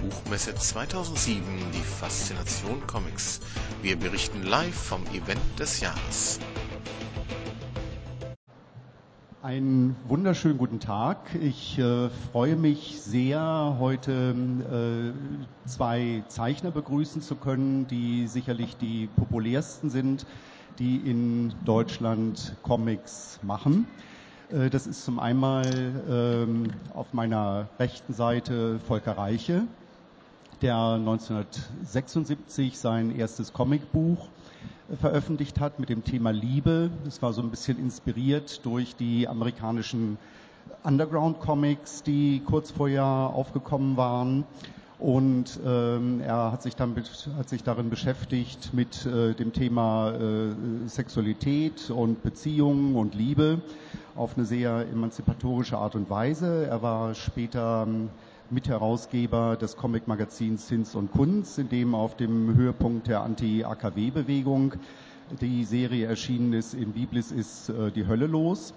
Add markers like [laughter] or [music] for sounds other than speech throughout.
Buchmesse 2007 die Faszination Comics. Wir berichten live vom Event des Jahres. Einen wunderschönen guten Tag. Ich äh, freue mich sehr, heute äh, zwei Zeichner begrüßen zu können, die sicherlich die populärsten sind, die in Deutschland Comics machen. Äh, das ist zum einen ähm, auf meiner rechten Seite Volker Reiche, der 1976 sein erstes Comicbuch veröffentlicht hat mit dem Thema Liebe. Das war so ein bisschen inspiriert durch die amerikanischen Underground-Comics, die kurz vorher aufgekommen waren. Und ähm, er hat sich, dann, hat sich darin beschäftigt mit äh, dem Thema äh, Sexualität und Beziehungen und Liebe auf eine sehr emanzipatorische Art und Weise. Er war später ähm, Mitherausgeber des Comic-Magazins Zins und Kunst, in dem auf dem Höhepunkt der Anti-AKW-Bewegung die Serie erschienen ist, in Biblis ist äh, die Hölle los.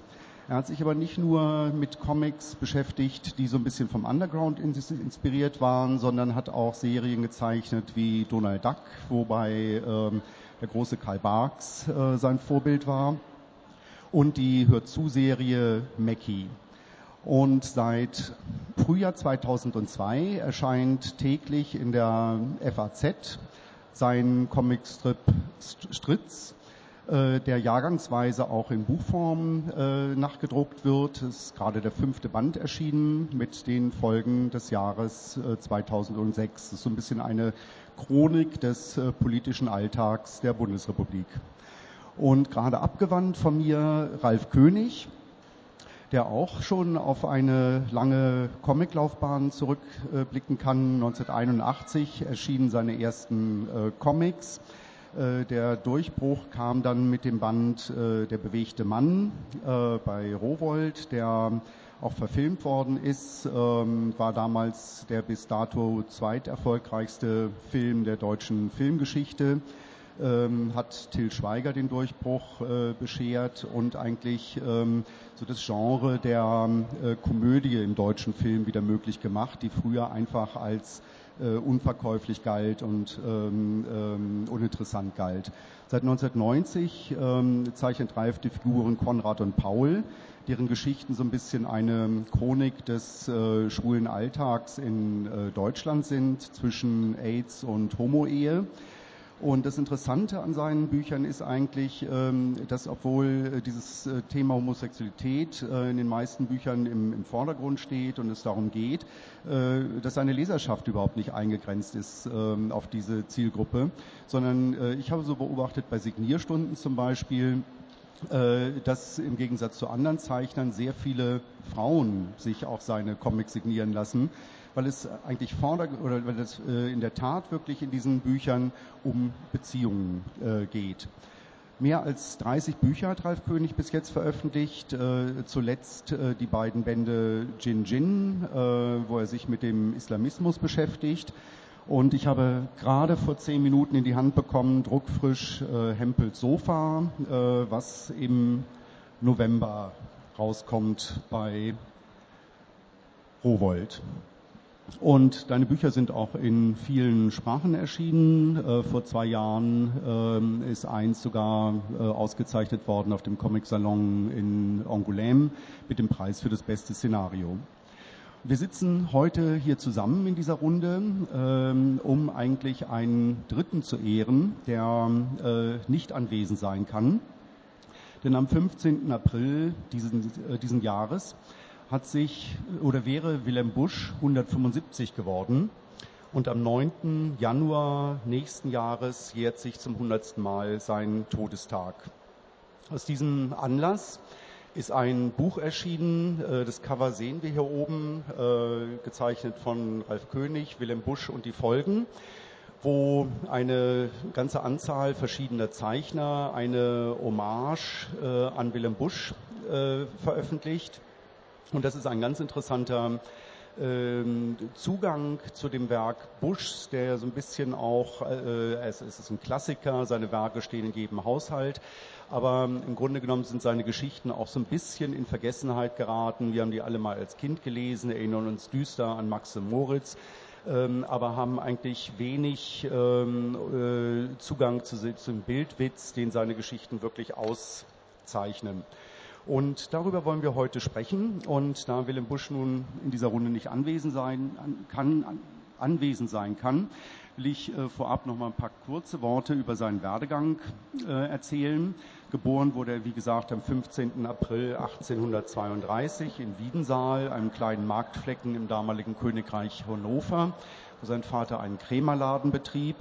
Er hat sich aber nicht nur mit Comics beschäftigt, die so ein bisschen vom Underground inspiriert waren, sondern hat auch Serien gezeichnet wie Donald Duck, wobei ähm, der große Karl Barks äh, sein Vorbild war, und die Hör zu-Serie Mackie. Und seit Frühjahr 2002 erscheint täglich in der FAZ sein Comicstrip Stritz, äh, der jahrgangsweise auch in Buchform äh, nachgedruckt wird. Es ist gerade der fünfte Band erschienen mit den Folgen des Jahres äh, 2006. Das ist so ein bisschen eine Chronik des äh, politischen Alltags der Bundesrepublik. Und gerade abgewandt von mir Ralf König, der auch schon auf eine lange Comiclaufbahn zurückblicken kann. 1981 erschienen seine ersten äh, Comics. Äh, der Durchbruch kam dann mit dem Band äh, Der bewegte Mann bei Rowold, der auch verfilmt worden ist, ähm, war damals der bis dato zweiterfolgreichste Film der deutschen Filmgeschichte ähm, hat Till Schweiger den Durchbruch äh, beschert und eigentlich ähm, so das Genre der äh, Komödie im deutschen Film wieder möglich gemacht, die früher einfach als äh, unverkäuflich galt und ähm, ähm, uninteressant galt. Seit 1990 ähm, zeichnet Ralf die Figuren Konrad und Paul, deren Geschichten so ein bisschen eine Chronik des äh, schwulen Alltags in äh, Deutschland sind zwischen AIDS und Homo-Ehe. Und das Interessante an seinen Büchern ist eigentlich, ähm, dass obwohl äh, dieses äh, Thema Homosexualität äh, in den meisten Büchern im, Vordergrund steht und es darum geht, dass seine Leserschaft überhaupt nicht eingegrenzt ist ähm, auf diese Zielgruppe, sondern ich habe so beobachtet bei Signierstunden zum Beispiel, dass im Gegensatz zu anderen Zeichnern sehr viele Frauen sich auch seine Comics signieren lassen weil es eigentlich vorder oder weil es äh, in der Tat wirklich in diesen Büchern um Beziehungen äh, geht. Mehr als 30 Bücher hat Ralf König bis jetzt veröffentlicht. Äh, zuletzt äh, die beiden Bände Jin Jin, äh, wo er sich mit dem Islamismus beschäftigt. Und ich habe gerade vor zehn Minuten in die Hand bekommen, druckfrisch äh, Hempels Sofa, was im November rauskommt bei Rowold. Und deine Bücher sind auch in vielen Sprachen erschienen. Äh, vor zwei Jahren äh, ist eins sogar äh, ausgezeichnet worden auf dem Comic Salon in Angoulême mit dem Preis für das beste Szenario. Wir sitzen heute hier zusammen in dieser Runde, ähm, um eigentlich einen Dritten zu ehren, der äh, nicht anwesend sein kann. Denn am 15. April diesen, äh, diesen Jahres hat sich oder wäre Wilhelm Busch 175 geworden und am 9. Januar nächsten Jahres jährt sich zum 100. Mal sein Todestag. Aus diesem Anlass ist ein Buch erschienen, äh, das Cover sehen wir hier oben, äh, gezeichnet von Ralf König, Wilhelm Busch und die Folgen wo eine ganze Anzahl verschiedener Zeichner eine Hommage äh, an Wilhelm Busch veröffentlicht. Und das ist ein ganz interessanter ähm, Zugang zu dem Werk Buschs, der so ein bisschen auch, äh, es, ist ein Klassiker, seine Werke stehen in jedem Haushalt, aber im Grunde genommen sind seine Geschichten auch so ein bisschen in Vergessenheit geraten. Wir haben die alle mal als Kind gelesen, erinnern uns düster an Max und Moritz. ähm, aber haben eigentlich wenig ähm, äh, Zugang zu, zum Bildwitz, den seine Geschichten wirklich auszeichnen. Und darüber wollen wir heute sprechen. Und da Willem Busch nun in dieser Runde nicht anwesend sein kann, anwesend sein kann, will ich äh, vorab noch mal ein paar kurze Worte über seinen Werdegang äh, erzählen. Geboren wurde er, wie gesagt, am 15. April 1832 in Wiedensaal, einem kleinen Marktflecken im damaligen Königreich Hannover, wo sein Vater einen Krämerladen betrieb.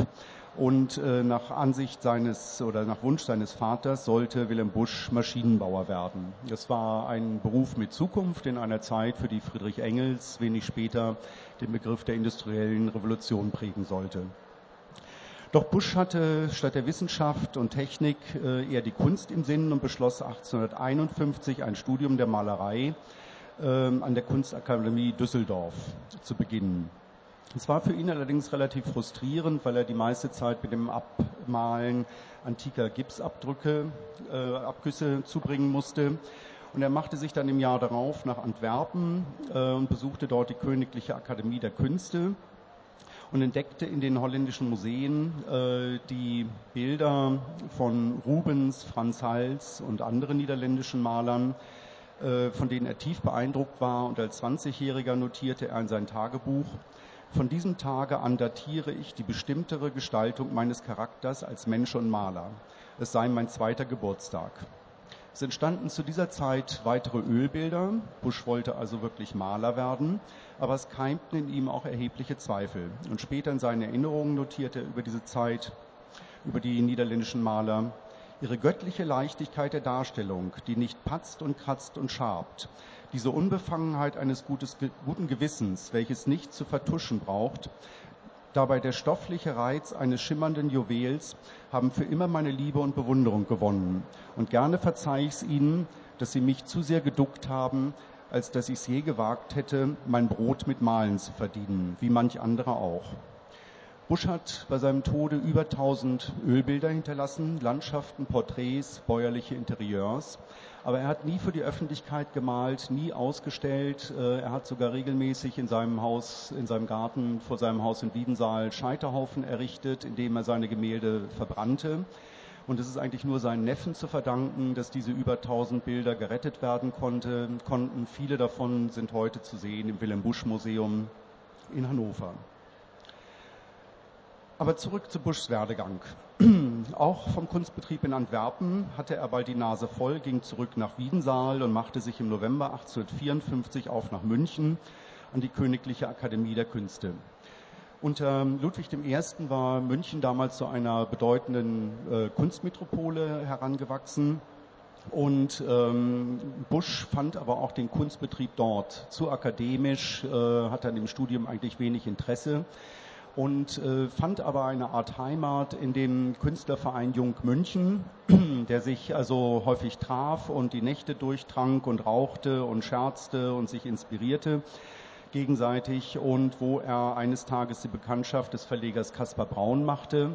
Und äh, nach Ansicht seines oder nach Wunsch seines Vaters sollte Wilhelm Busch Maschinenbauer werden. Das war ein Beruf mit Zukunft in einer Zeit, für die Friedrich Engels wenig später den Begriff der industriellen Revolution prägen sollte. Doch Busch hatte statt der Wissenschaft und Technik äh, eher die Kunst im Sinn und beschloss 1851 ein Studium der Malerei äh, an der Kunstakademie Düsseldorf zu beginnen. Es war für ihn allerdings relativ frustrierend, weil er die meiste Zeit mit dem Abmalen antiker Gipsabdrücke, äh, Abgüsse zubringen musste. Und er machte sich dann im Jahr darauf nach Antwerpen äh, und besuchte dort die Königliche Akademie der Künste und entdeckte in den holländischen Museen äh, die Bilder von Rubens, Franz Hals und anderen niederländischen Malern, äh, von denen er tief beeindruckt war. Und als 20-Jähriger notierte er in sein Tagebuch, von diesem Tage an datiere ich die bestimmtere Gestaltung meines Charakters als Mensch und Maler. Es sei mein zweiter Geburtstag. Es entstanden zu dieser Zeit weitere Ölbilder. Busch wollte also wirklich Maler werden, aber es keimten in ihm auch erhebliche Zweifel. Und später in seinen Erinnerungen notierte er über diese Zeit, über die niederländischen Maler, ihre göttliche Leichtigkeit der Darstellung, die nicht patzt und kratzt und schabt, diese Unbefangenheit eines gutes, guten Gewissens, welches nicht zu vertuschen braucht, dabei der stoffliche Reiz eines schimmernden Juwels, haben für immer meine Liebe und Bewunderung gewonnen. Und gerne verzeih ich es ihnen, dass sie mich zu sehr geduckt haben, als dass ich es je gewagt hätte, mein Brot mit Malen zu verdienen, wie manch andere auch. Busch hat bei seinem Tode über 1000 Ölbilder hinterlassen, Landschaften, Porträts, bäuerliche Interieurs. Aber er hat nie für die Öffentlichkeit gemalt, nie ausgestellt. Äh, er hat sogar regelmäßig in seinem Haus, in seinem Garten vor seinem Haus in Wiedensaal Scheiterhaufen errichtet, indem er seine Gemälde verbrannte. Und es ist eigentlich nur seinen Neffen zu verdanken, dass diese über 1000 Bilder gerettet werden konnte, konnten. Viele davon sind heute zu sehen im Wilhelm Busch Museum in Hannover. Aber zurück zu Buschs Werdegang. [clears throat] Auch vom Kunstbetrieb in Antwerpen hatte er bald die Nase voll, ging zurück nach Wiedensaal und machte sich im November 1854 auf nach München an die Königliche Akademie der Künste. Unter Ludwig I. war München damals zu einer bedeutenden äh, Kunstmetropole herangewachsen. Und ähm, Busch fand aber auch den Kunstbetrieb dort zu akademisch, äh, hat an dem Studium eigentlich wenig Interesse und äh, fand aber eine Art Heimat in dem Künstlerverein Jung München, [clears throat] der sich also häufig traf und die Nächte durchtrank und rauchte und scherzte und sich inspirierte gegenseitig und wo er eines Tages die Bekanntschaft des Verlegers Caspar Braun machte,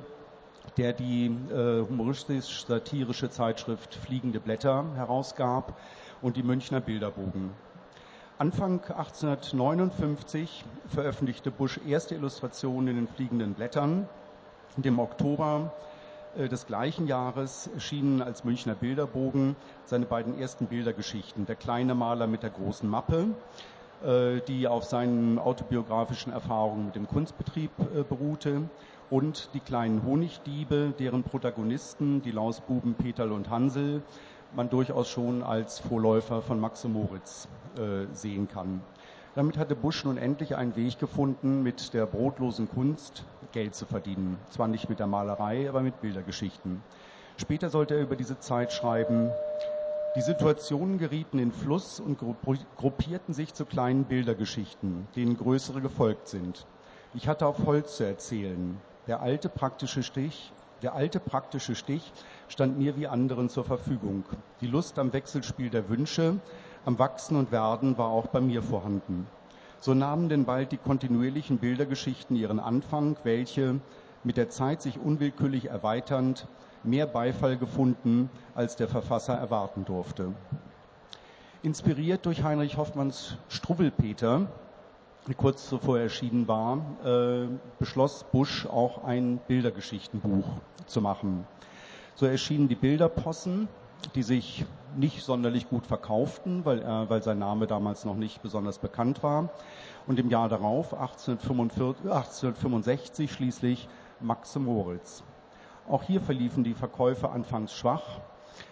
der die äh, humoristisch-satirische Zeitschrift Fliegende Blätter herausgab und die Münchner Bilderbogen. Anfang 1859 veröffentlichte Busch erste Illustrationen in den fliegenden Blättern. Und im Oktober äh, des gleichen Jahres erschienen als Münchner Bilderbogen seine beiden ersten Bildergeschichten. Der kleine Maler mit der großen Mappe, äh, die auf seinen autobiografischen Erfahrungen mit dem Kunstbetrieb äh, beruhte, und die kleinen Honigdiebe, deren Protagonisten, die Lausbuben Peterl und Hansel, man durchaus schon als Vorläufer von Max und Moritz äh, sehen kann. Damit hatte Busch nun endlich einen Weg gefunden, mit der brotlosen Kunst Geld zu verdienen. Zwar nicht mit der Malerei, aber mit Bildergeschichten. Später sollte er über diese Zeit schreiben, die Situationen gerieten in Fluss und gruppierten sich zu kleinen Bildergeschichten, denen größere gefolgt sind. Ich hatte auf Holz zu erzählen. Der alte praktische Stich, der alte praktische Stich stand mir wie anderen zur Verfügung. Die Lust am Wechselspiel der Wünsche, am Wachsen und Werden war auch bei mir vorhanden. So nahmen denn bald die kontinuierlichen Bildergeschichten ihren Anfang, welche mit der Zeit sich unwillkürlich erweiternd mehr Beifall gefunden, als der Verfasser erwarten durfte. Inspiriert durch Heinrich Hoffmanns Struwwelpeter kurz zuvor erschienen war, äh, beschloss Bush auch ein Bildergeschichtenbuch zu machen. So erschienen die Bilderpossen, die sich nicht sonderlich gut verkauften, weil, er, weil sein Name damals noch nicht besonders bekannt war. Und im Jahr darauf, 1845, 1865, schließlich Max Moritz. Auch hier verliefen die Verkäufe anfangs schwach.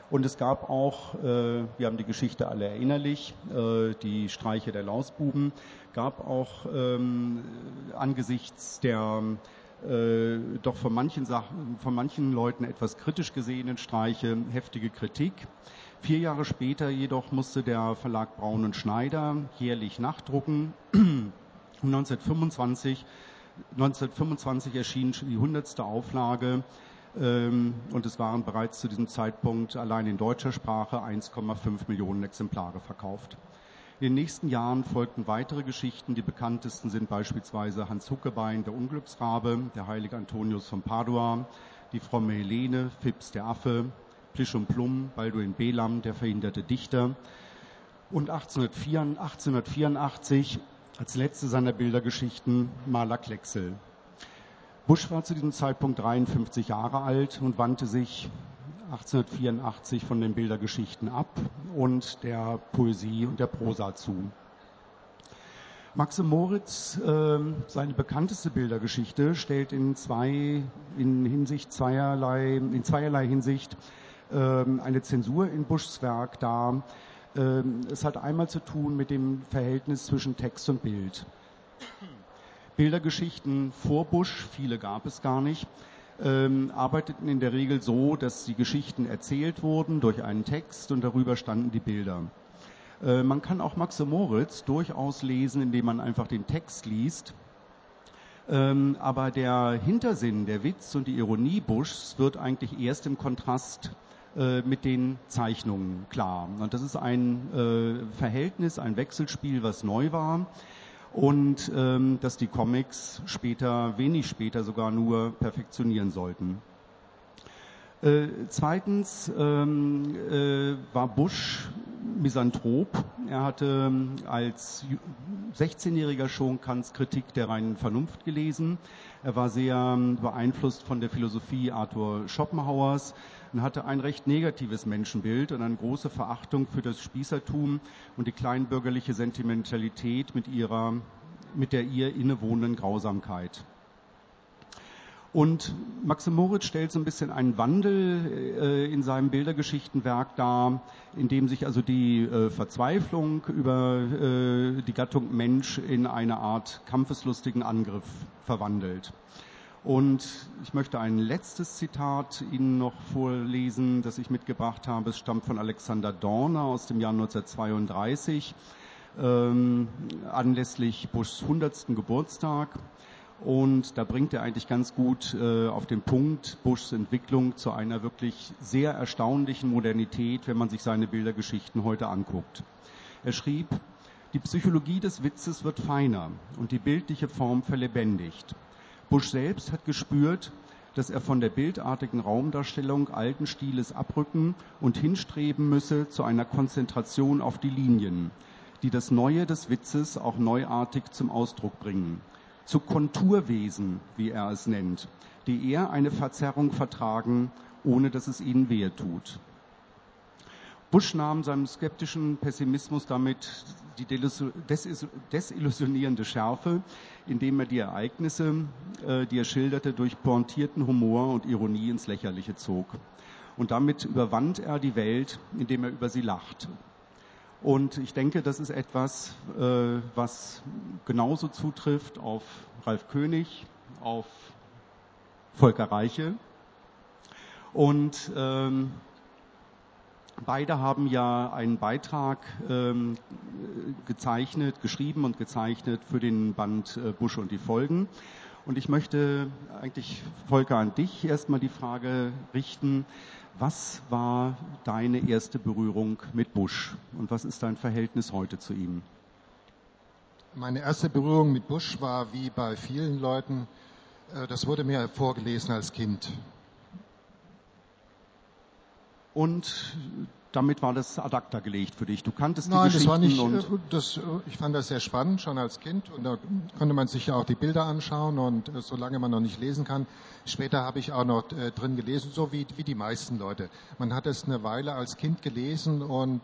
Und es gab auch, äh, wir haben die Geschichte alle erinnerlich, äh, die Streiche der Lausbuben, gab auch ähm, angesichts der äh, doch von manchen Sachen, von manchen Leuten etwas kritisch gesehenen Streiche heftige Kritik. Vier Jahre später jedoch musste der Verlag Braun und Schneider jährlich nachdrucken. [clears throat] 1925, 1925 erschien die hundertste Auflage ähm, und es waren bereits zu diesem Zeitpunkt allein in deutscher Sprache 1,5 Millionen Exemplare verkauft. In den nächsten Jahren folgten weitere Geschichten. Die bekanntesten sind beispielsweise Hans Huckebein, der Unglücksrabe, der heilige Antonius von Padua, die fromme Helene, Phipps der Affe, Plisch und Plum, Balduin Belam, der verhinderte Dichter. Und 1884 als letzte seiner Bildergeschichten Maler Klecksel. Busch war zu diesem Zeitpunkt 53 Jahre alt und wandte sich 1884 von den Bildergeschichten ab und der Poesie und der Prosa zu. Maxim Moritz, äh, seine bekannteste Bildergeschichte, stellt in zwei, in Hinsicht zweierlei, in zweierlei Hinsicht äh, eine Zensur in Buschs Werk dar. Äh, es hat einmal zu tun mit dem Verhältnis zwischen Text und Bild. Bildergeschichten vor Busch, viele gab es gar nicht, ähm, arbeiteten in der Regel so, dass die Geschichten erzählt wurden durch einen Text und darüber standen die Bilder. Äh, man kann auch Max Moritz durchaus lesen, indem man einfach den Text liest. Ähm, aber der Hintersinn, der Witz und die Ironie Buschs wird eigentlich erst im Kontrast äh, mit den Zeichnungen klar. Und das ist ein äh, Verhältnis, ein Wechselspiel, was neu war und ähm, dass die Comics später, wenig später sogar nur perfektionieren sollten. Äh, zweitens ähm, äh, war Bush Misanthrop. Er hatte ähm, als 16-Jähriger schon Kants Kritik der reinen Vernunft gelesen. Er war sehr ähm, beeinflusst von der Philosophie Arthur Schopenhauers und hatte ein recht negatives Menschenbild und eine große Verachtung für das Spießertum und die kleinbürgerliche Sentimentalität mit ihrer, mit der ihr innewohnenden Grausamkeit. Und Maxim Moritz stellt so ein bisschen einen Wandel äh, in seinem Bildergeschichtenwerk dar, in dem sich also die äh, Verzweiflung über äh, die Gattung Mensch in eine Art kampfeslustigen Angriff verwandelt. Und ich möchte ein letztes Zitat Ihnen noch vorlesen, das ich mitgebracht habe. Es stammt von Alexander Dorner aus dem Jahr 1932, ähm, anlässlich Bushs 100. Geburtstag. Und da bringt er eigentlich ganz gut äh, auf den Punkt Bushs Entwicklung zu einer wirklich sehr erstaunlichen Modernität, wenn man sich seine Bildergeschichten heute anguckt. Er schrieb, die Psychologie des Witzes wird feiner und die bildliche Form verlebendigt. Bush selbst hat gespürt, dass er von der bildartigen Raumdarstellung alten Stiles abrücken und hinstreben müsse zu einer Konzentration auf die Linien, die das Neue des Witzes auch neuartig zum Ausdruck bringen. Zu Konturwesen, wie er es nennt, die eher eine Verzerrung vertragen, ohne dass es ihnen wehe tut. Bush nahm seinem skeptischen Pessimismus damit die desillusionierende Schärfe, indem er die Ereignisse, äh, die er schilderte, durch pointierten Humor und Ironie ins Lächerliche zog. Und damit überwand er die Welt, indem er über sie lacht. Und ich denke, das ist etwas, äh, was genauso zutrifft auf Ralf König, auf Volker Reiche. Und ähm, Beide haben ja einen Beitrag ähm, gezeichnet, geschrieben und gezeichnet für den Band äh, Bush und die Folgen. Und ich möchte eigentlich, Volker, an dich erstmal die Frage richten, was war deine erste Berührung mit Bush und was ist dein Verhältnis heute zu ihm? Meine erste Berührung mit Bush war wie bei vielen Leuten, äh, das wurde mir vorgelesen als Kind. Und damit war das ad acta gelegt für dich. Du kanntest Nein, die das war nicht, und äh, das, äh, ich fand das sehr spannend, schon als Kind. Und da konnte man sich ja auch die Bilder anschauen und äh, solange man noch nicht lesen kann. Später habe ich auch noch drin gelesen, so wie, wie die meisten Leute. Man hat es eine Weile als Kind gelesen und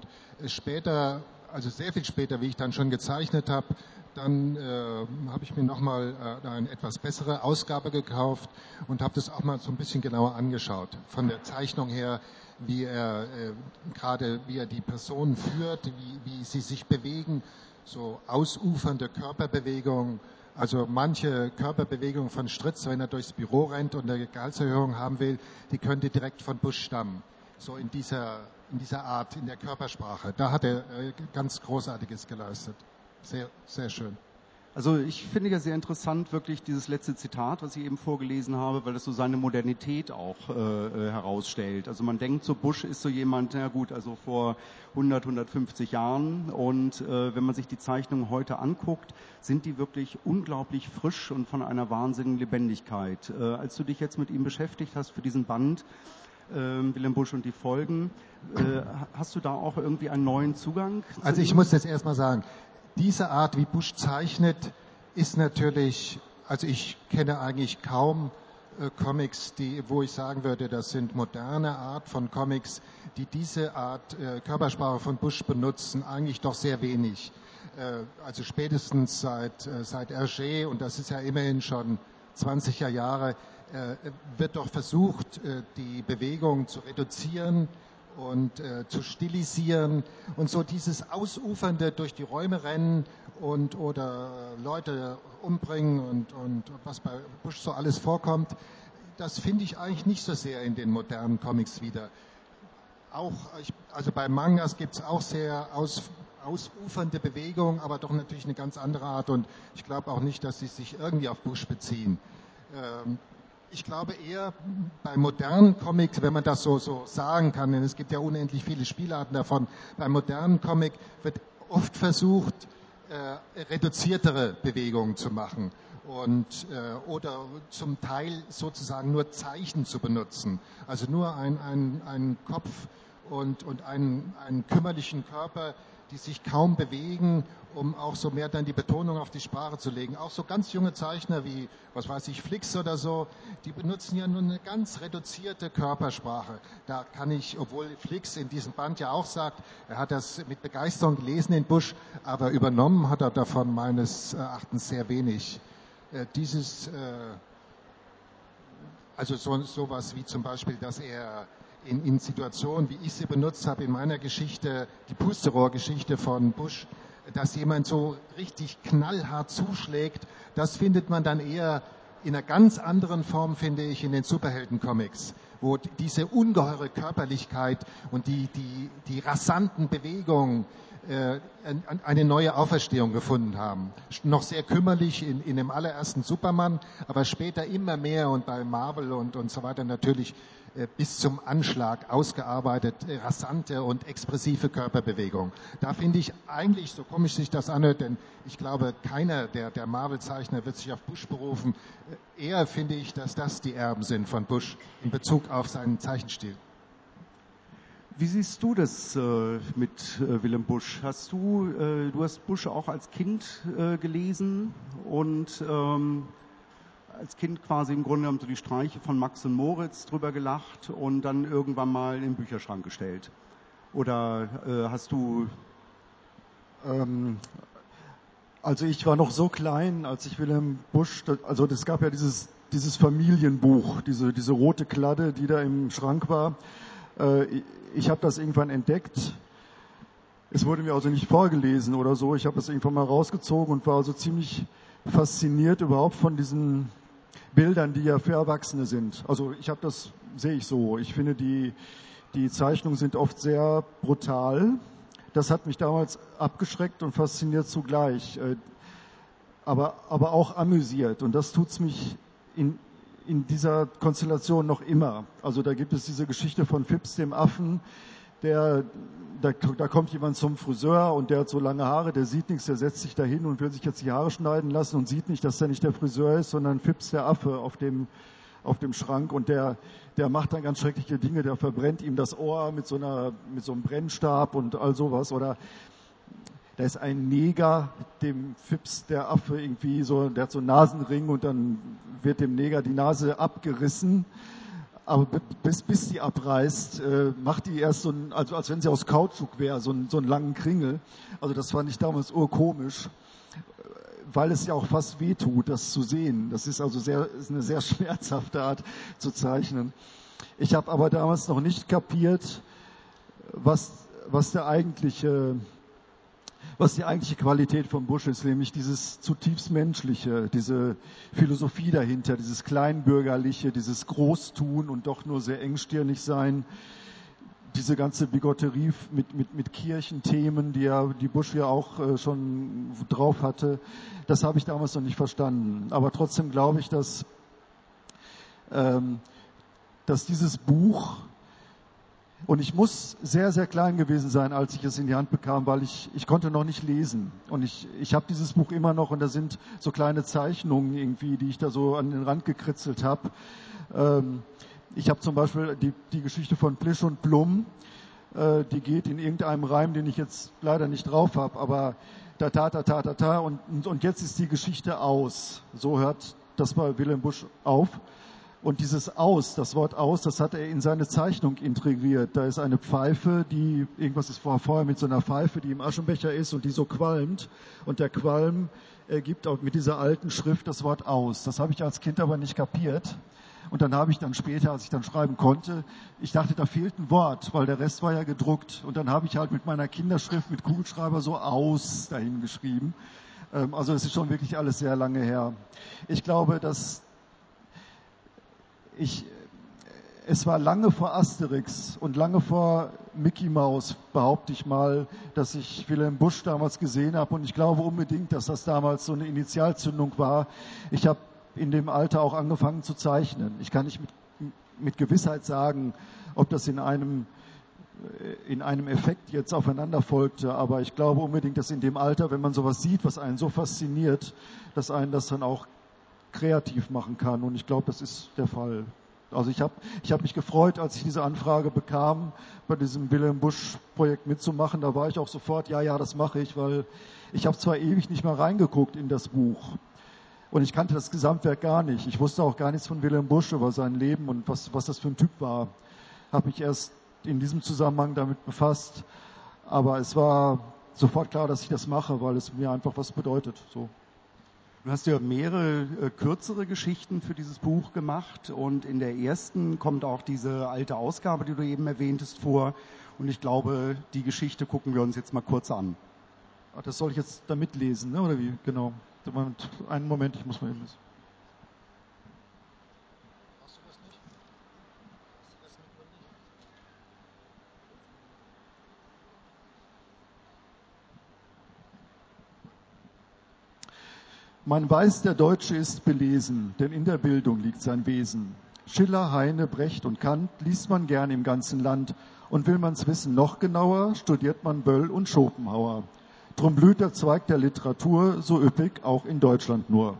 später, also sehr viel später, wie ich dann schon gezeichnet habe, dann äh, habe ich mir nochmal äh, eine etwas bessere Ausgabe gekauft und habe das auch mal so ein bisschen genauer angeschaut. Von der Zeichnung her, wie er äh, gerade, wie er die Personen führt, wie, wie sie sich bewegen, so ausufernde Körperbewegungen. Also manche Körperbewegung von Stritz, wenn er durchs Büro rennt und eine Gehaltserhöhung haben will, die könnte direkt von Bush stammen. So in dieser, in dieser Art, in der Körpersprache. Da hat er äh, ganz Großartiges geleistet. Sehr, sehr schön. Also ich finde ja sehr interessant wirklich dieses letzte Zitat, was ich eben vorgelesen habe, weil das so seine Modernität auch äh, äh herausstellt. Also man denkt so, Bush ist so jemand, na gut, also vor 100, 150 Jahren und äh, wenn man sich die Zeichnungen heute anguckt, sind die wirklich unglaublich frisch und von einer wahnsinnigen Lebendigkeit. Äh, als du dich jetzt mit ihm beschäftigt hast für diesen Band, äh, Willem Busch und die Folgen, äh, hast du da auch irgendwie einen neuen Zugang? Also ich muss jetzt erstmal sagen, diese Art, wie Bush zeichnet, ist natürlich, also ich kenne eigentlich kaum äh, Comics, die, wo ich sagen würde, das sind moderne Art von Comics, die diese Art äh, Körpersprache von Bush benutzen, eigentlich doch sehr wenig. Äh, also spätestens seit, äh, seit Hergé, und das ist ja immerhin schon 20er Jahre, äh, wird doch versucht, äh, die Bewegung zu reduzieren, und äh, zu stilisieren und so dieses ausufernde durch die Räume rennen und oder Leute umbringen und, und was bei Bush so alles vorkommt, das finde ich eigentlich nicht so sehr in den modernen Comics wieder. Auch, also bei Mangas gibt es auch sehr aus, ausufernde Bewegungen, aber doch natürlich eine ganz andere Art und ich glaube auch nicht, dass sie sich irgendwie auf Bush beziehen. Ähm, ich glaube eher bei modernen Comics, wenn man das so, so sagen kann, denn es gibt ja unendlich viele Spielarten davon, beim modernen Comic wird oft versucht, äh, reduziertere Bewegungen zu machen und äh, oder zum Teil sozusagen nur Zeichen zu benutzen. Also nur ein, ein, ein Kopf und, und einen, einen kümmerlichen Körper, die sich kaum bewegen, um auch so mehr dann die Betonung auf die Sprache zu legen. Auch so ganz junge Zeichner wie, was weiß ich, Flix oder so, die benutzen ja nur eine ganz reduzierte Körpersprache. Da kann ich, obwohl Flix in diesem Band ja auch sagt, er hat das mit Begeisterung gelesen in Busch, aber übernommen hat er davon meines Erachtens sehr wenig. Äh, dieses, äh, also so, sowas wie zum Beispiel, dass er in, in Situationen, wie ich sie benutzt habe in meiner Geschichte, die Pusterohrgeschichte von Bush, dass jemand so richtig knallhart zuschlägt, das findet man dann eher in einer ganz anderen Form, finde ich, in den Superhelden-Comics, wo diese ungeheure Körperlichkeit und die, die, die rasanten Bewegungen eine neue Auferstehung gefunden haben. Noch sehr kümmerlich in, in dem allerersten Superman, aber später immer mehr und bei Marvel und, und so weiter natürlich äh, bis zum Anschlag ausgearbeitet, äh, rasante und expressive Körperbewegung. Da finde ich eigentlich, so komisch sich das anhört, denn ich glaube, keiner der, der Marvel-Zeichner wird sich auf Bush berufen. Äh, eher finde ich, dass das die Erben sind von Bush in Bezug auf seinen Zeichenstil. Wie siehst du das äh, mit äh, Willem Busch? Hast du, äh, du hast Busch auch als Kind gelesen und ähm, als Kind quasi im Grunde genommen so die Streiche von Max und Moritz drüber gelacht und dann irgendwann mal in den Bücherschrank gestellt? Oder äh, hast du. Ähm, also ich war noch so klein, als ich Wilhelm Busch, also es gab ja dieses, dieses Familienbuch, diese, diese rote Kladde, die da im Schrank war. Äh, ich habe das irgendwann entdeckt. Es wurde mir also nicht vorgelesen oder so. Ich habe es irgendwann mal rausgezogen und war also ziemlich fasziniert überhaupt von diesen Bildern, die ja für Erwachsene sind. Also ich habe das, sehe ich so. Ich finde, die, die Zeichnungen sind oft sehr brutal. Das hat mich damals abgeschreckt und fasziniert zugleich. Äh, aber, aber auch amüsiert. Und das tut's mich in, in dieser Konstellation noch immer. Also da gibt es diese Geschichte von Phipps, dem Affen, der, da, da kommt jemand zum Friseur und der hat so lange Haare, der sieht nichts, der setzt sich da hin und will sich jetzt die Haare schneiden lassen und sieht nicht, dass er nicht der Friseur ist, sondern Phipps, der Affe auf dem, auf dem Schrank und der, der macht dann ganz schreckliche Dinge, der verbrennt ihm das Ohr mit so einer, mit so einem Brennstab und all sowas oder da ist ein Neger, dem Fips der Affe irgendwie so, der hat so einen Nasenring und dann wird dem Neger die Nase abgerissen. Aber bis, bis sie abreißt, äh, macht die erst so ein, also als wenn sie aus Kautschuk wäre, so, ein, so einen langen Kringel. Also das fand ich damals urkomisch, weil es ja auch fast weh tut, das zu sehen. Das ist also sehr, ist eine sehr [laughs] schmerzhafte Art zu zeichnen. Ich habe aber damals noch nicht kapiert, was, was der eigentliche was die eigentliche Qualität von Bush ist, nämlich dieses zutiefst menschliche, diese Philosophie dahinter, dieses kleinbürgerliche, dieses Großtun und doch nur sehr engstirnig sein, diese ganze Bigotterie mit, mit, mit Kirchenthemen, die ja die Bush ja auch äh, schon drauf hatte, das habe ich damals noch nicht verstanden. Aber trotzdem glaube ich, dass, ähm, dass dieses Buch und ich muss sehr, sehr klein gewesen sein, als ich es in die Hand bekam, weil ich, ich konnte noch nicht lesen. Und ich, ich habe dieses Buch immer noch und da sind so kleine Zeichnungen irgendwie, die ich da so an den Rand gekritzelt habe. Ähm, ich habe zum Beispiel die, die Geschichte von Plisch und Plum, äh, die geht in irgendeinem Reim, den ich jetzt leider nicht drauf habe, aber da ta ta ta ta ta und, und jetzt ist die Geschichte aus. So hört das bei Wilhelm Busch auf. Und dieses Aus, das Wort Aus, das hat er in seine Zeichnung integriert. Da ist eine Pfeife, die, irgendwas ist vorher mit so einer Pfeife, die im Aschenbecher ist und die so qualmt. Und der Qualm ergibt auch mit dieser alten Schrift das Wort Aus. Das habe ich als Kind aber nicht kapiert. Und dann habe ich dann später, als ich dann schreiben konnte, ich dachte, da fehlt ein Wort, weil der Rest war ja gedruckt. Und dann habe ich halt mit meiner Kinderschrift, mit Kugelschreiber so aus dahin geschrieben. Ähm, also es ist schon wirklich alles sehr lange her. Ich glaube, dass ich, es war lange vor Asterix und lange vor Mickey Mouse, behaupte ich mal, dass ich Wilhelm Busch damals gesehen habe. Und ich glaube unbedingt, dass das damals so eine Initialzündung war. Ich habe in dem Alter auch angefangen zu zeichnen. Ich kann nicht mit, mit Gewissheit sagen, ob das in einem in einem Effekt jetzt aufeinander folgte, aber ich glaube unbedingt, dass in dem Alter, wenn man sowas sieht, was einen so fasziniert, dass einen das dann auch kreativ machen kann. Und ich glaube, das ist der Fall. Also ich habe ich hab mich gefreut, als ich diese Anfrage bekam, bei diesem Wilhelm Busch Projekt mitzumachen. Da war ich auch sofort, ja, ja, das mache ich, weil ich habe zwar ewig nicht mehr reingeguckt in das Buch. Und ich kannte das Gesamtwerk gar nicht. Ich wusste auch gar nichts von Wilhelm Busch über sein Leben und was, was das für ein Typ war. Habe mich erst in diesem Zusammenhang damit befasst. Aber es war sofort klar, dass ich das mache, weil es mir einfach was bedeutet. So. Du hast ja mehrere äh, kürzere Geschichten für dieses Buch gemacht und in der ersten kommt auch diese alte Ausgabe, die du eben erwähntest, vor. Und ich glaube, die Geschichte gucken wir uns jetzt mal kurz an. Ach, das soll ich jetzt da mitlesen, ne? oder wie? Genau. Einen Moment, ich muss mal eben. Man weiß, der Deutsche ist belesen, denn in der Bildung liegt sein Wesen. Schiller, Heine, Brecht und Kant liest man gern im ganzen Land. Und will man's wissen noch genauer, studiert man Böll und Schopenhauer. Drum blüht der Zweig der Literatur so üppig auch in Deutschland nur.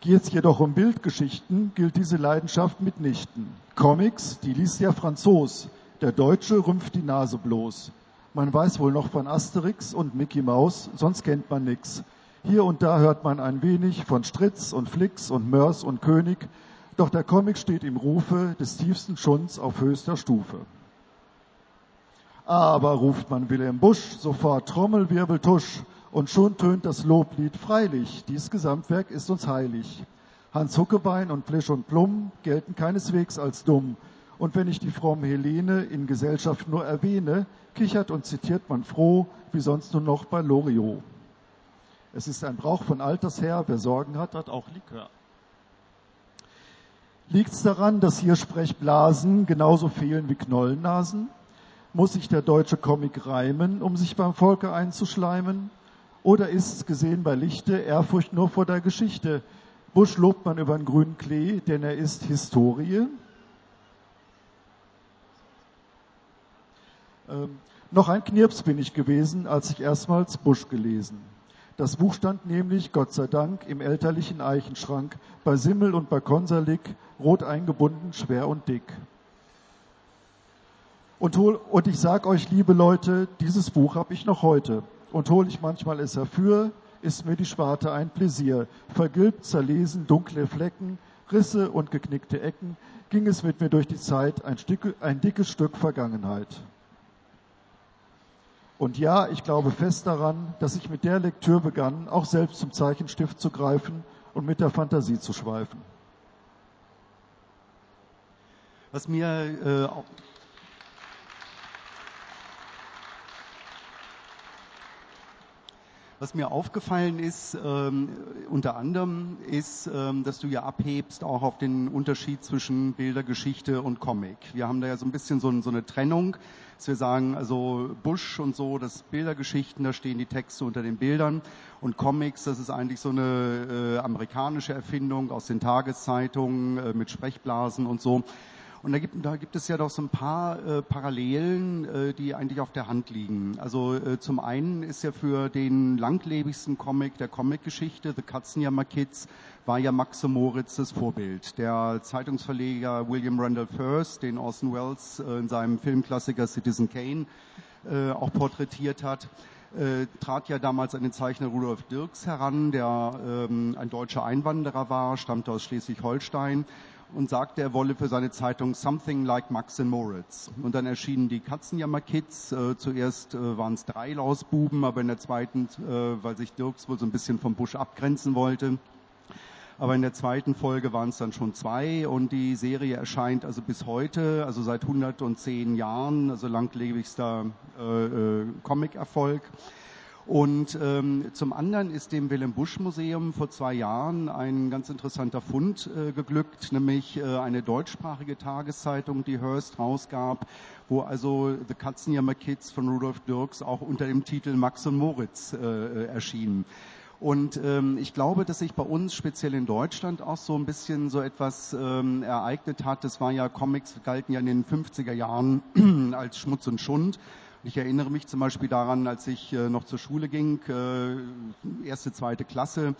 Geht's jedoch um Bildgeschichten, gilt diese Leidenschaft mitnichten. Comics, die liest der Franzos, der Deutsche rümpft die Nase bloß. Man weiß wohl noch von Asterix und Mickey Maus, sonst kennt man nix. Hier und da hört man ein wenig von Stritz und Flix und Mörs und König, doch der Comic steht im Rufe des tiefsten Schunds auf höchster Stufe. Aber ruft man Wilhelm Busch, sofort Trommelwirbel tusch, und schon tönt das Loblied freilich, dies Gesamtwerk ist uns heilig. Hans Huckebein und Plisch und Plum gelten keineswegs als dumm, und wenn ich die fromme Helene in Gesellschaft nur erwähne, kichert und zitiert man froh, wie sonst nur noch bei Loriot. Es ist ein Brauch von alters her, wer Sorgen hat, hat auch Likör. Liegt es daran, dass hier Sprechblasen genauso fehlen wie Knollennasen? Muss sich der deutsche Comic reimen, um sich beim Volke einzuschleimen? Oder ist, gesehen bei Lichte, Ehrfurcht nur vor der Geschichte? Busch lobt man über den grünen Klee, denn er ist Historie? Ähm, noch ein Knirps bin ich gewesen, als ich erstmals Busch gelesen. Das Buch stand nämlich, Gott sei Dank, im elterlichen Eichenschrank, bei Simmel und bei Konserlik, rot eingebunden, schwer und dick. Und, hol, und ich sag euch, liebe Leute, dieses Buch habe ich noch heute. Und hole ich manchmal es herfür, ist mir die Schwarte ein Pläsier. Vergilbt, zerlesen, dunkle Flecken, Risse und geknickte Ecken, ging es mit mir durch die Zeit, ein, Stück, ein dickes Stück Vergangenheit. Und ja, ich glaube fest daran, dass ich mit der Lektüre begann, auch selbst zum Zeichenstift zu greifen und mit der Fantasie zu schweifen. Was mir äh, Was mir aufgefallen ist, ähm, unter anderem, ist, ähm, dass du ja abhebst auch auf den Unterschied zwischen Bildergeschichte und Comic. Wir haben da ja so ein bisschen so, so eine Trennung, dass wir sagen, also Bush und so, das Bildergeschichten, da stehen die Texte unter den Bildern und Comics, das ist eigentlich so eine äh, amerikanische Erfindung aus den Tageszeitungen äh, mit Sprechblasen und so. Und da gibt, da gibt es ja doch so ein paar äh, Parallelen, äh, die eigentlich auf der Hand liegen. Also äh, zum einen ist ja für den langlebigsten Comic der Comicgeschichte, The Katzenjammer Kids, war ja Maxe Moritz das Vorbild. Der Zeitungsverleger William Randall First, den Orson Welles äh, in seinem Filmklassiker Citizen Kane äh, auch porträtiert hat, äh, trat ja damals an den Zeichner Rudolf Dirks heran, der ähm, ein deutscher Einwanderer war, stammte aus Schleswig-Holstein und sagte, er wolle für seine Zeitung Something Like Max and Moritz. Und dann erschienen die Katzenjammer-Kids. Äh, zuerst äh, waren es drei Lausbuben, aber in der zweiten, äh, weil sich Dirks wohl so ein bisschen vom Busch abgrenzen wollte. Aber in der zweiten Folge waren es dann schon zwei und die Serie erscheint also bis heute, also seit 110 Jahren, also langlebigster äh, äh, Comic-Erfolg. Und ähm, zum anderen ist dem Willem Busch Museum vor zwei Jahren ein ganz interessanter Fund äh, geglückt, nämlich äh, eine deutschsprachige Tageszeitung, die Hearst rausgab, wo also The Katzenjammer Kids von Rudolf Dirks auch unter dem Titel Max und Moritz äh, erschienen. Und ähm, ich glaube, dass sich bei uns, speziell in Deutschland, auch so ein bisschen so etwas ähm, ereignet hat. Das war ja, Comics galten ja in den 50er Jahren [clears throat] als Schmutz und Schund. Ich erinnere mich zum Beispiel daran, als ich äh, noch zur Schule ging, äh, erste, zweite Klasse,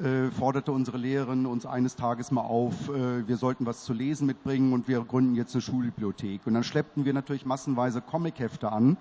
äh, forderte unsere Lehrerin uns eines Tages mal auf, wir sollten was zu lesen mitbringen und wir gründen jetzt eine Schulbibliothek. Und dann schleppten wir natürlich massenweise Comichefte an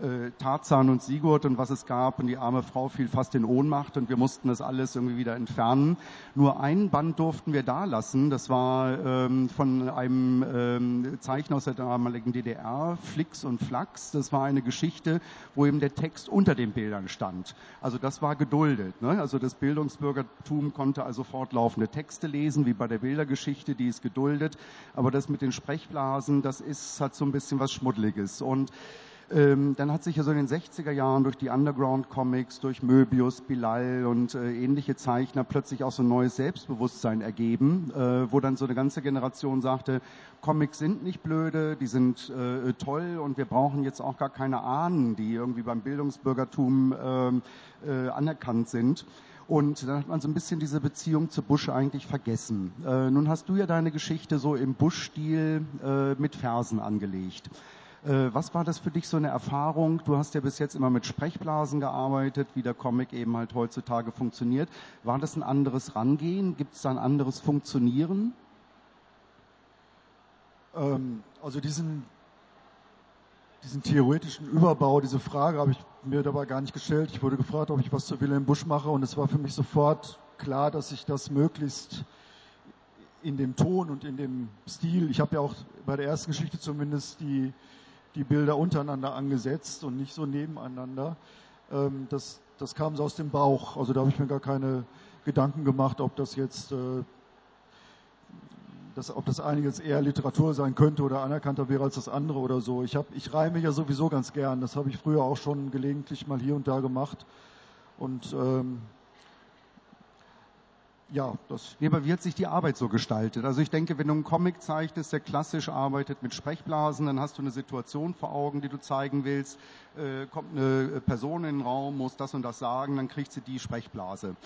äh, Tarzan und Sigurd und was es gab und die arme Frau fiel fast in Ohnmacht und wir mussten das alles irgendwie wieder entfernen. Nur einen Band durften wir da lassen, das war ähm, von einem ähm, Zeichner aus der damaligen DDR, Flix und Flax. Das war eine Geschichte, wo eben der Text unter den Bildern stand. Also das war geduldet. Ne? Also das Bildungsbürgertum konnte also fortlaufende Texte lesen, wie bei der Bildergeschichte, die ist geduldet. Aber das mit den Sprechblasen, das ist, hat so ein bisschen was Schmuddeliges. Und ähm, dann hat sich ja so in den 60er Jahren durch die Underground-Comics, durch Möbius, Bilal und äh, ähnliche Zeichner plötzlich auch so ein neues Selbstbewusstsein ergeben, äh, wo dann so eine ganze Generation sagte, Comics sind nicht blöde, die sind äh, toll und wir brauchen jetzt auch gar keine Ahnen, die irgendwie beim Bildungsbürgertum ähm, äh, anerkannt sind. Und dann hat man so ein bisschen diese Beziehung zu Bush eigentlich vergessen. Äh, nun hast du ja deine Geschichte so im Bush-Stil äh, mit Versen angelegt. Äh, was war das für dich so eine Erfahrung? Du hast ja bis jetzt immer mit Sprechblasen gearbeitet, wie der Comic eben halt heutzutage funktioniert. War das ein anderes Rangehen? Gibt es da ein anderes Funktionieren? Ähm, also diesen, diesen theoretischen Überbau, diese Frage habe ich mir dabei gar nicht gestellt. Ich wurde gefragt, ob ich was zu Wilhelm Busch mache und es war für mich sofort klar, dass ich das möglichst in dem Ton und in dem Stil, ich habe ja auch bei der ersten Geschichte zumindest die die Bilder untereinander angesetzt und nicht so nebeneinander. Ähm, das, das kam so aus dem Bauch. Also da habe ich mir gar keine Gedanken gemacht, ob das jetzt, äh, das, ob das eine jetzt eher Literatur sein könnte oder anerkannter wäre als das andere oder so. Ich, hab, ich reime ja sowieso ganz gern. Das habe ich früher auch schon gelegentlich mal hier und da gemacht. Und ähm, ja, das. Wie hat sich die Arbeit so gestaltet? Also ich denke, wenn du einen Comic zeichnest, der klassisch arbeitet mit Sprechblasen, dann hast du eine Situation vor Augen, die du zeigen willst. Äh, kommt eine Person in den Raum, muss das und das sagen, dann kriegt sie die Sprechblase.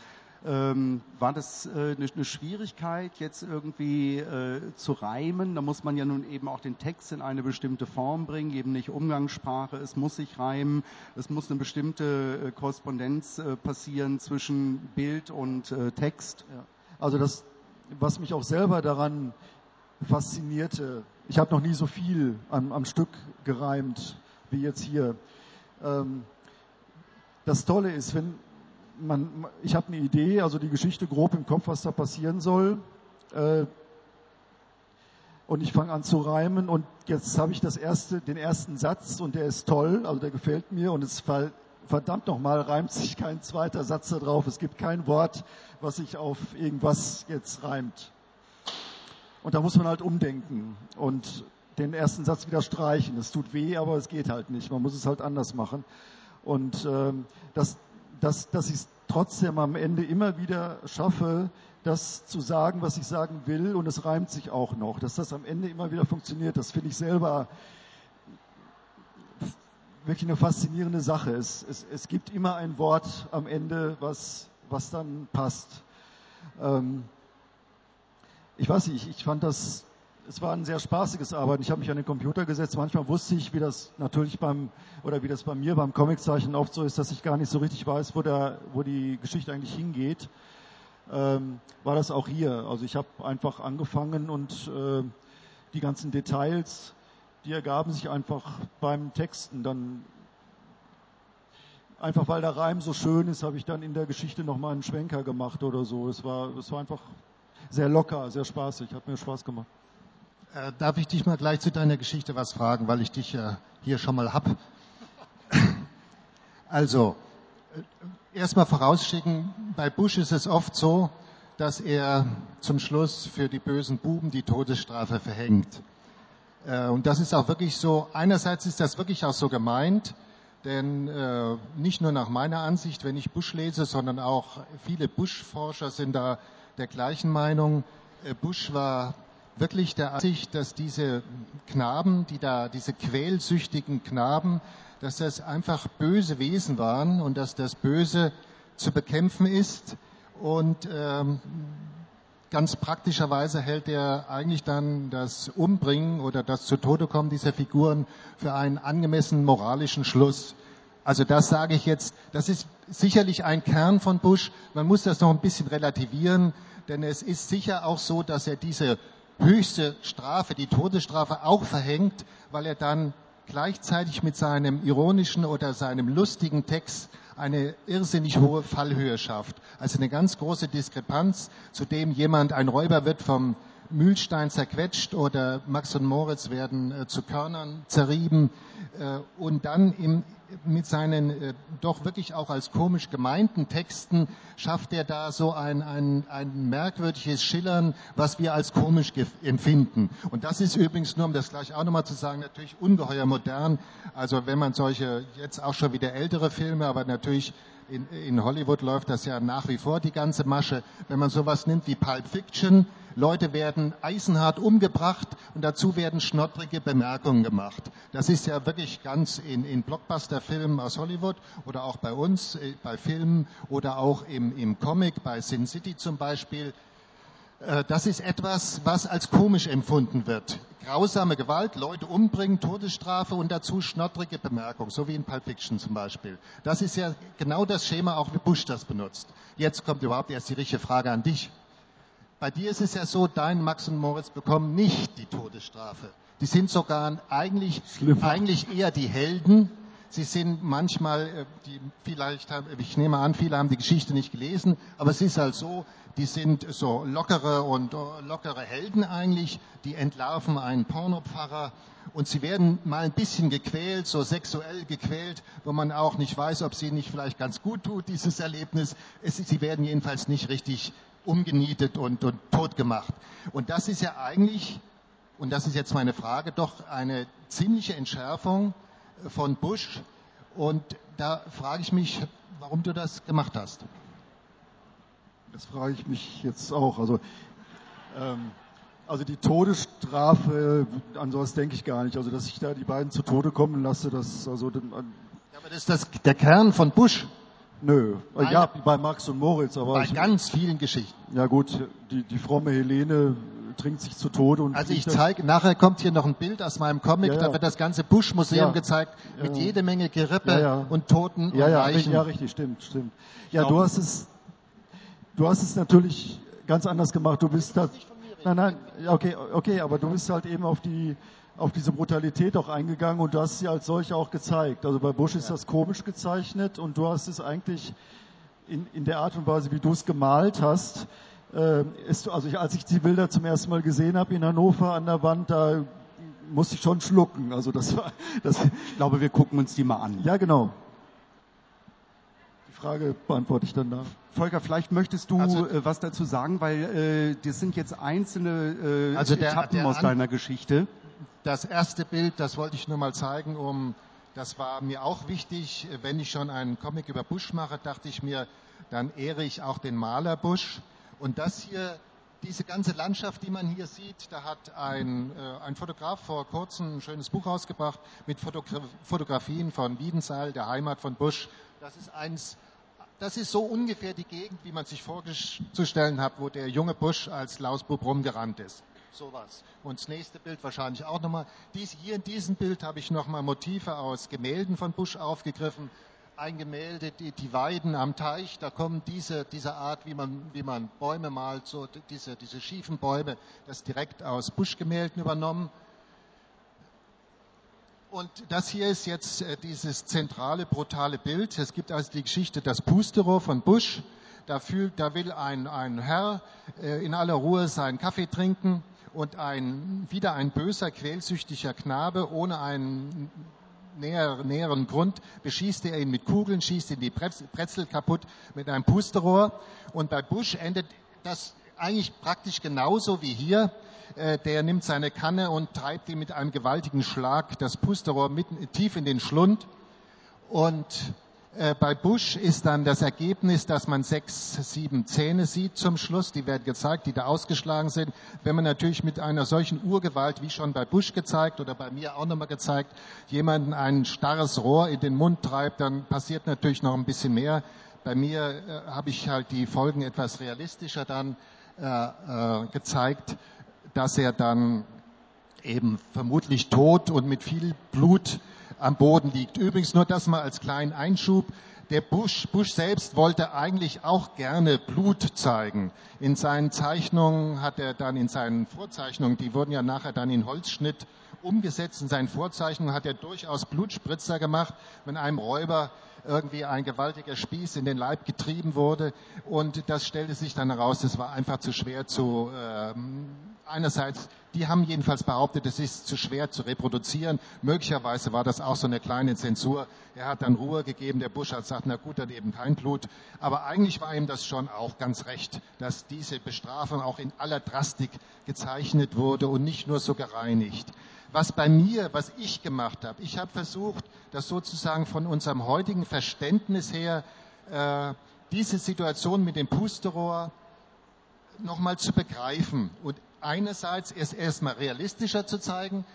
Ähm, war das äh, eine, eine, Schwierigkeit, jetzt irgendwie äh, zu reimen? Da muss man ja nun eben auch den Text in eine bestimmte Form bringen, eben nicht Umgangssprache, es muss sich reimen, es muss eine bestimmte äh, Korrespondenz äh, passieren zwischen Bild und äh, Text. Ja. Also das, was mich auch selber daran faszinierte, ich habe noch nie so viel am, am, Stück gereimt wie jetzt hier. Ähm, das Tolle ist, wenn man, ich habe eine Idee, also die Geschichte grob im Kopf, was da passieren soll. Äh, und ich fange an zu reimen und jetzt habe ich das erste, den ersten Satz und der ist toll, also der gefällt mir und es verdammt nochmal reimt sich kein zweiter Satz da drauf. Es gibt kein Wort, was sich auf irgendwas jetzt reimt. Und da muss man halt umdenken und den ersten Satz wieder streichen. Es tut weh, aber es geht halt nicht. Man muss es halt anders machen. Und ähm, das, dass, dass ich es trotzdem am Ende immer wieder schaffe, das zu sagen, was ich sagen will, und es reimt sich auch noch. Dass das am Ende immer wieder funktioniert, das finde ich selber wirklich eine faszinierende Sache. Es, es, es gibt immer ein Wort am Ende, was, was dann passt. Ähm, ich weiß nicht, ich fand das es war ein sehr spaßiges Arbeiten. Ich habe mich an den Computer gesetzt. Manchmal wusste ich, wie das natürlich beim, oder wie das bei mir beim Comiczeichen oft so ist, dass ich gar nicht so richtig weiß, wo, der, wo die Geschichte eigentlich hingeht. Ähm, war das auch hier. Also ich habe einfach angefangen und äh, die ganzen Details, die ergaben sich einfach beim Texten. Dann einfach weil der Reim so schön ist, habe ich dann in der Geschichte nochmal einen Schwenker gemacht oder so. Es war, es war einfach sehr locker, sehr spaßig, hat mir Spaß gemacht. Äh, darf ich dich mal gleich zu deiner Geschichte was fragen, weil ich dich ja hier schon mal hab? [laughs] Also, äh, erstmal vorausschicken, bei Bush ist es oft so, dass er zum Schluss für die bösen Buben die Todesstrafe verhängt. Äh, und das ist auch wirklich so, einerseits ist das wirklich auch so gemeint, denn äh, nicht nur nach meiner Ansicht, wenn ich Bush lese, sondern auch viele Bush-Forscher sind da der gleichen Meinung. Äh, Bush war wirklich der Ansicht, dass diese Knaben, die da, diese quälsüchtigen Knaben, dass das einfach böse Wesen waren und dass das Böse zu bekämpfen ist. Und ähm, ganz praktischerweise hält er eigentlich dann das Umbringen oder das zu Tode kommen dieser Figuren für einen angemessenen moralischen Schluss. Also das sage ich jetzt, das ist sicherlich ein Kern von Bush. Man muss das noch ein bisschen relativieren, denn es ist sicher auch so, dass er diese höchste Strafe, die Todesstrafe, auch verhängt, weil er dann gleichzeitig mit seinem ironischen oder seinem lustigen Text eine irrsinnig hohe Fallhöhe schafft. Also eine ganz große Diskrepanz, zu dem jemand, ein Räuber wird vom Mühlstein zerquetscht oder Max und Moritz werden äh, zu Körnern zerrieben äh, und dann im, mit seinen äh, doch wirklich auch als komisch gemeinten Texten schafft er da so ein, ein, ein merkwürdiges Schillern, was wir als komisch empfinden. Und das ist übrigens nur, um das gleich auch nochmal zu sagen, natürlich ungeheuer modern. Also wenn man solche, jetzt auch schon wieder ältere Filme, aber natürlich in, in Hollywood läuft das ja nach wie vor die ganze Masche. Wenn man sowas nimmt wie Pulp Fiction, Leute werden eisenhart umgebracht und dazu werden schnottrige Bemerkungen gemacht. Das ist ja wirklich ganz in, in Blockbuster-Filmen aus Hollywood oder auch bei uns, äh, bei Filmen oder auch im, im Comic, bei Sin City zum Beispiel. Äh, das ist etwas, was als komisch empfunden wird. Grausame Gewalt, Leute umbringen, Todesstrafe und dazu schnottrige Bemerkungen, so wie in Pulp Fiction zum Beispiel. Das ist ja genau das Schema, auch wie Bush das benutzt. Jetzt kommt überhaupt erst die richtige Frage an dich. Bei dir ist es ja so, dein Max und Moritz bekommen nicht die Todesstrafe. Die sind sogar eigentlich, eigentlich eher die Helden. Sie sind manchmal, äh, die vielleicht, ich nehme an, viele haben die Geschichte nicht gelesen, aber es ist halt so, die sind so lockere und äh, lockere Helden eigentlich, die entlarven einen Pornopfarrer und sie werden mal ein bisschen gequält, so sexuell gequält, wo man auch nicht weiß, ob sie nicht vielleicht ganz gut tut, dieses Erlebnis. Es, sie werden jedenfalls nicht richtig umgenietet und, und tot gemacht. Und das ist ja eigentlich, und das ist jetzt meine Frage, doch eine ziemliche Entschärfung von Bush. Und da frage ich mich, warum du das gemacht hast. Das frage ich mich jetzt auch. Also, ähm, also die Todesstrafe, an sowas denke ich gar nicht. Also dass ich da die beiden zu Tode kommen lasse, das also. ja, aber das ist das, der Kern von Bush. Nö, Nein. ja, bei Max und Moritz, aber Bei ich, ganz vielen Geschichten. ja gut, die, die fromme Helene trinkt sich zu Tode und Also ich zeige, nachher kommt hier noch ein Bild aus meinem Comic, Ja, da ja. wird das ganze Bush-Museum Ja. gezeigt, mit jede Menge Gerippe und Toten Ja, und ja, Leichen. ja, richtig, stimmt, stimmt. Ja, glaube- du hast es, du hast es natürlich ganz anders gemacht. Du bist halt, nein, nein, okay, okay, aber du bist halt eben auf die, auf diese Brutalität auch eingegangen und du hast sie als solche auch gezeigt. Also bei Bush ist das komisch gezeichnet und du hast es eigentlich in, in der Art und Weise, wie du es gemalt hast, äh, ist, also ich, als ich die Bilder zum ersten Mal gesehen habe in Hannover an der Wand, da musste ich schon schlucken. Also das war, [laughs] das, Ich glaube, wir gucken uns die mal an. ja genau. Die Frage beantworte ich dann nach. Volker, vielleicht möchtest du Also- äh, was dazu sagen, weil äh, das sind jetzt einzelne äh, Also der- Etappen der aus deiner Geschichte. Das erste Bild, das wollte ich nur mal zeigen, um, das war mir auch wichtig. Wenn ich schon einen Comic über Bush mache, dachte ich mir, dann ehre ich auch den Maler Bush. Und das hier, diese ganze Landschaft, die man hier sieht, da hat ein, äh, ein Fotograf vor kurzem ein schönes Buch rausgebracht mit Fotogra Fotografien von Wiedensaal, der Heimat von Bush. Das ist eins, das ist so ungefähr die Gegend, wie man sich vorzustellen hat, wo der junge Bush als Lausbub rumgerannt ist. Sowas. Und das nächste Bild wahrscheinlich auch nochmal. Dies, hier in diesem Bild habe ich nochmal Motive aus Gemälden von Bush aufgegriffen. Ein Gemälde, die, die Weiden am Teich, da kommen diese, diese Art, wie man, wie man Bäume malt, so diese, diese schiefen Bäume, das direkt aus Bush-Gemälden übernommen. Und das hier ist jetzt äh, dieses zentrale, brutale Bild. Es gibt also die Geschichte Das Pusterohr von Bush. Da, fühlt, da will ein, ein Herr äh, in aller Ruhe seinen Kaffee trinken und ein, wieder ein böser, quälsüchtiger Knabe ohne einen näher, näheren Grund beschießt er ihn mit Kugeln, schießt ihn die Brezel kaputt mit einem Pusterohr. Und bei Bush endet das eigentlich praktisch genauso wie hier. Äh, Der nimmt seine Kanne und treibt ihm mit einem gewaltigen Schlag das Pusterohr mitten, tief in den Schlund. Und bei Bush ist dann das Ergebnis, dass man sechs, sieben Zähne sieht zum Schluss. Die werden gezeigt, die da ausgeschlagen sind. Wenn man natürlich mit einer solchen Urgewalt, wie schon bei Bush gezeigt oder bei mir auch nochmal gezeigt, jemanden ein starres Rohr in den Mund treibt, dann passiert natürlich noch ein bisschen mehr. Bei mir äh, habe ich halt die Folgen etwas realistischer dann äh, äh, gezeigt, dass er dann eben vermutlich tot und mit viel Blut am Boden liegt. Übrigens nur das mal als kleinen Einschub. Der Bush, Bush selbst wollte eigentlich auch gerne Blut zeigen. In seinen Zeichnungen hat er dann in seinen Vorzeichnungen, die wurden ja nachher dann in Holzschnitt umgesetzt, in seinen Vorzeichnungen hat er durchaus Blutspritzer gemacht, wenn einem Räuber irgendwie ein gewaltiger Spieß in den Leib getrieben wurde. Und das stellte sich dann heraus, das war einfach zu schwer zu, ähm, einerseits, die haben jedenfalls behauptet, es ist zu schwer zu reproduzieren. Möglicherweise war das auch so eine kleine Zensur. Er hat dann Ruhe gegeben, der Busch hat gesagt, na gut, dann eben kein Blut. Aber eigentlich war ihm das schon auch ganz recht, dass diese Bestrafung auch in aller Drastik gezeichnet wurde und nicht nur so gereinigt. Was bei mir, was ich gemacht habe, ich habe versucht, das sozusagen von unserem heutigen Verständnis her, äh, diese Situation mit dem Pusterohr nochmal zu begreifen und einerseits es erstmal realistischer zu zeigen.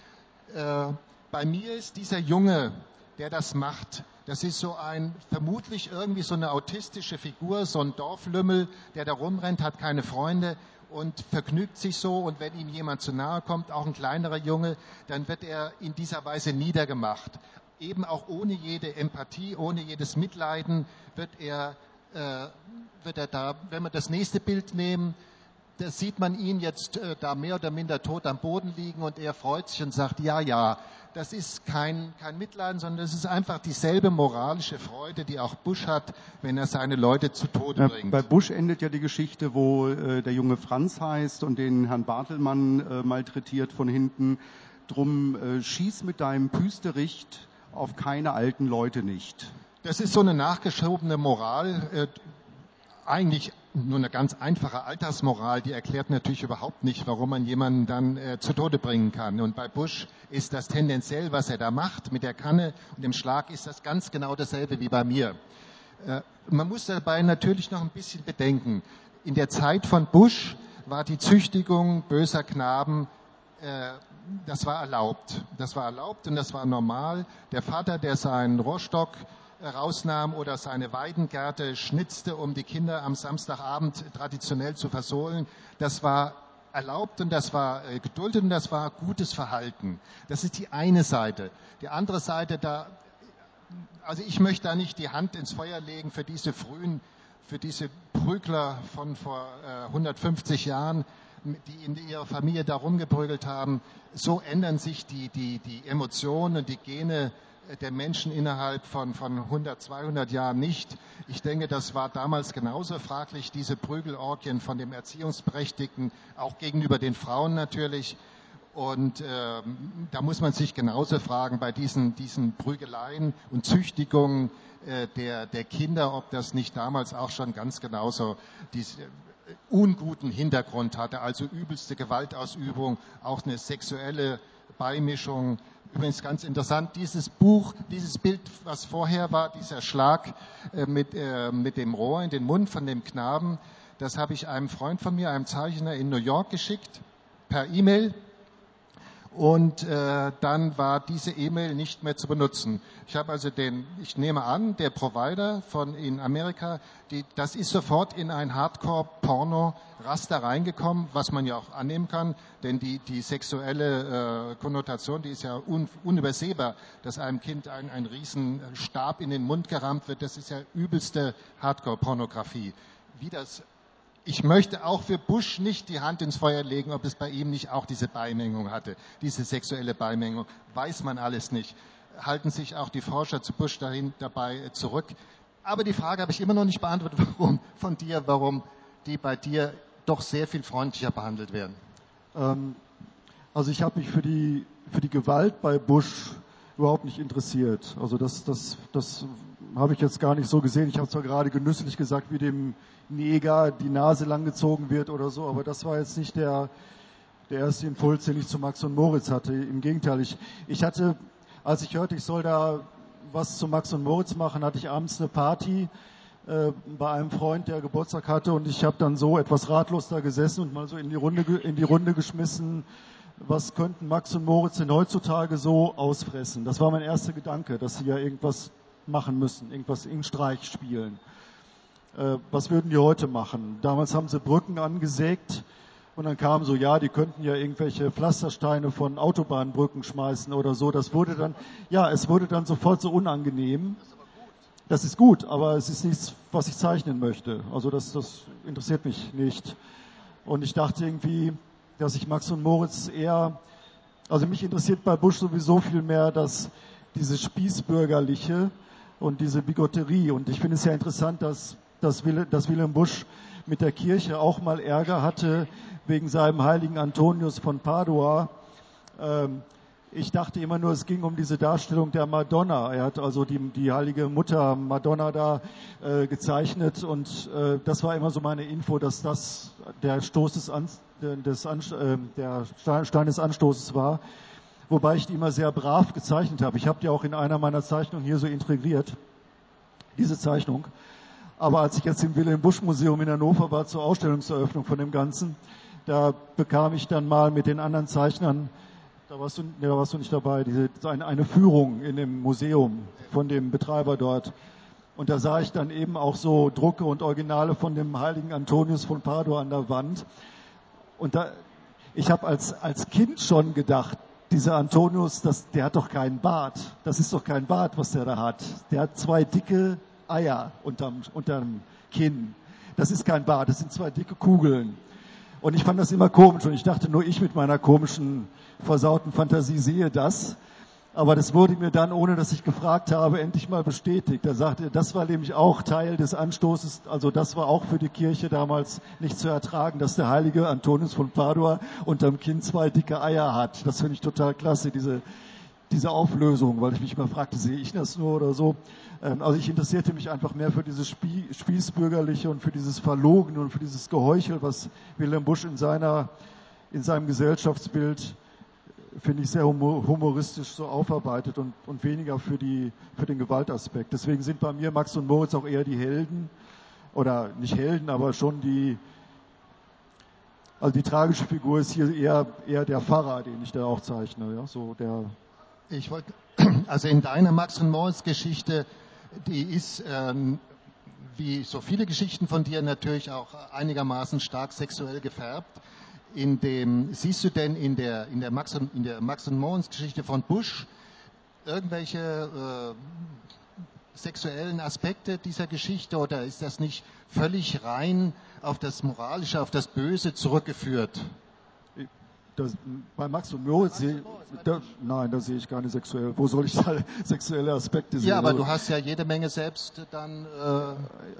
Äh, bei mir ist dieser Junge, der das macht, das ist so ein, vermutlich irgendwie so eine autistische Figur, so ein Dorflümmel, der da rumrennt, hat keine Freunde und vergnügt sich so und wenn ihm jemand zu nahe kommt, auch ein kleinerer Junge, dann wird er in dieser Weise niedergemacht. Eben auch ohne jede Empathie, ohne jedes Mitleiden wird er, äh, wird er da, wenn wir das nächste Bild nehmen, da sieht man ihn jetzt äh, da mehr oder minder tot am Boden liegen und er freut sich und sagt, ja, ja, das ist kein, kein Mitleiden, sondern das ist einfach dieselbe moralische Freude, die auch Bush hat, wenn er seine Leute zu Tode bringt. bei Bush endet ja die Geschichte, wo äh, der junge Franz heißt und den Herrn Bartelmann äh, malträtiert von hinten. Drum äh, schieß mit deinem Püstericht auf keine alten Leute nicht. Das ist so eine nachgeschobene Moral, äh, eigentlich nur eine ganz einfache Altersmoral, die erklärt natürlich überhaupt nicht, warum man jemanden dann äh, zu Tode bringen kann. Und bei Bush ist das tendenziell, was er da macht mit der Kanne und dem Schlag, ist das ganz genau dasselbe wie bei mir. Äh, man muss dabei natürlich noch ein bisschen bedenken. In der Zeit von Bush war die Züchtigung böser Knaben äh, das war erlaubt. Das war erlaubt und das war normal. Der Vater, der seinen Rohrstock rausnahm oder seine Weidengärte schnitzte, um die Kinder am Samstagabend traditionell zu versohlen. Das war erlaubt und das war äh, geduldet und das war gutes Verhalten. Das ist die eine Seite. Die andere Seite, da, also ich möchte da nicht die Hand ins Feuer legen für diese frühen, für diese Prügler von vor äh, 150 Jahren, die in ihrer Familie da rumgeprügelt haben. So ändern sich die, die, die Emotionen und die Gene der Menschen innerhalb von, von 100, 200 Jahren nicht. Ich denke, das war damals genauso fraglich, diese Prügelorgien von dem Erziehungsberechtigten, auch gegenüber den Frauen natürlich. Und äh, da muss man sich genauso fragen bei diesen, diesen Prügeleien und Züchtigungen äh, der, der Kinder, ob das nicht damals auch schon ganz genauso diesen äh, unguten Hintergrund hatte, also übelste Gewaltausübung, auch eine sexuelle Beimischung Übrigens ganz interessant, dieses Buch, dieses Bild, was vorher war, dieser Schlag äh, mit, äh, mit dem Rohr in den Mund von dem Knaben, das habe ich einem Freund von mir, einem Zeichner in New York geschickt, per E-Mail und äh, dann war diese E-Mail nicht mehr zu benutzen. Ich habe also den, ich nehme an, der Provider von in Amerika, die, das ist sofort in ein Hardcore-Porno-Raster reingekommen, was man ja auch annehmen kann, denn die, die sexuelle äh, Konnotation, die ist ja un, unübersehbar, dass einem Kind ein, ein riesen Stab in den Mund gerammt wird, das ist ja übelste Hardcore-Pornografie. Wie das ich möchte auch für Bush nicht die Hand ins Feuer legen, ob es bei ihm nicht auch diese Beimengung hatte, diese sexuelle Beimengung. Weiß man alles nicht. Halten sich auch die Forscher zu Bush dahin dabei zurück. Aber die Frage habe ich immer noch nicht beantwortet, [laughs] warum von dir, warum die bei dir doch sehr viel freundlicher behandelt werden. Ähm, also ich habe mich für die, für die Gewalt bei Bush überhaupt nicht interessiert. Also das, das, das habe ich jetzt gar nicht so gesehen. Ich habe zwar gerade genüsslich gesagt, wie dem Neger die Nase langgezogen wird oder so, aber das war jetzt nicht der, der erste Impuls, den ich zu Max und Moritz hatte. Im Gegenteil, ich, ich hatte, als ich hörte, ich soll da was zu Max und Moritz machen, hatte ich abends eine Party äh, bei einem Freund, der Geburtstag hatte und ich habe dann so etwas ratlos da gesessen und mal so in die Runde, in die Runde geschmissen, was könnten Max und Moritz denn heutzutage so ausfressen? Das war mein erster Gedanke, dass sie ja irgendwas machen müssen, irgendwas in Streich spielen. Äh, was würden die heute machen? Damals haben sie Brücken angesägt und dann kam so, ja, die könnten ja irgendwelche Pflastersteine von Autobahnbrücken schmeißen oder so. Das wurde dann, ja, es wurde dann sofort so unangenehm. Das ist gut, aber es ist nichts, was ich zeichnen möchte. Also das, das interessiert mich nicht. Und ich dachte irgendwie, dass ich Max und Moritz eher, also mich interessiert bei Bush sowieso viel mehr, dass diese Spießbürgerliche und diese Bigotterie. Und ich finde es ja interessant, dass dass, Wilhelm Busch mit der Kirche auch mal Ärger hatte wegen seinem heiligen Antonius von Padua. Ähm, ich dachte immer nur, es ging um diese Darstellung der Madonna. Er hat also die, die heilige Mutter Madonna da äh, gezeichnet und äh, das war immer so meine Info, dass das der Stoß des, An, des An, äh, der Stein des Anstoßes war. Wobei ich die immer sehr brav gezeichnet habe. Ich habe die auch in einer meiner Zeichnungen hier so integriert, diese Zeichnung. Aber als ich jetzt im Wilhelm Busch Museum in Hannover war zur Ausstellungseröffnung von dem Ganzen, da bekam ich dann mal mit den anderen Zeichnern, da warst du, da warst du nicht dabei, diese, eine, Führung in dem Museum von dem Betreiber dort. Und da sah ich dann eben auch so Drucke und Originale von dem heiligen Antonius von Padua an der Wand. Und da, ich habe als, als Kind schon gedacht, dieser Antonius, das, der hat doch keinen Bart. Das ist doch kein Bart, was der da hat. Der hat zwei dicke Eier unterm, unterm Kinn. Das ist kein Bart, das sind zwei dicke Kugeln. Und ich fand das immer komisch und ich dachte, nur ich mit meiner komischen, versauten Fantasie sehe das. Aber das wurde mir dann, ohne dass ich gefragt habe, endlich mal bestätigt. Er sagte, das war nämlich auch Teil des Anstoßes, also das war auch für die Kirche damals nicht zu ertragen, dass der heilige Antonius von Padua unterm Kinn zwei dicke Eier hat. Das finde ich total klasse, diese, diese Auflösung, weil ich mich immer fragte, sehe ich das nur oder so. Ähm, also ich interessierte mich einfach mehr für dieses Spießbürgerliche und für dieses Verlogen und für dieses Geheuchel, was Wilhelm Busch in seiner, in seinem Gesellschaftsbild finde ich sehr humoristisch so aufarbeitet und, und weniger für, die, für den Gewaltaspekt. Deswegen sind bei mir Max und Moritz auch eher die Helden oder nicht Helden, aber schon die, also die tragische Figur ist hier eher, eher der Pfarrer, den ich da auch zeichne, ja, so der. Ich wollte, [clears throat] also in deiner Max und Moritz Geschichte die ist ähm, wie so viele Geschichten von dir natürlich auch einigermaßen stark sexuell gefärbt. In dem, siehst du denn in der, in der Max und, in der Max und Moritz Geschichte von Bush irgendwelche äh, sexuellen Aspekte dieser Geschichte oder ist das nicht völlig rein auf das Moralische, auf das Böse zurückgeführt? Das, bei Max und Moritz sehe da, nein, da sehe ich keine sexuelle. Wo soll ich da [laughs] sexuelle Aspekte sehen? Ja, aber du hast ja jede Menge selbst dann.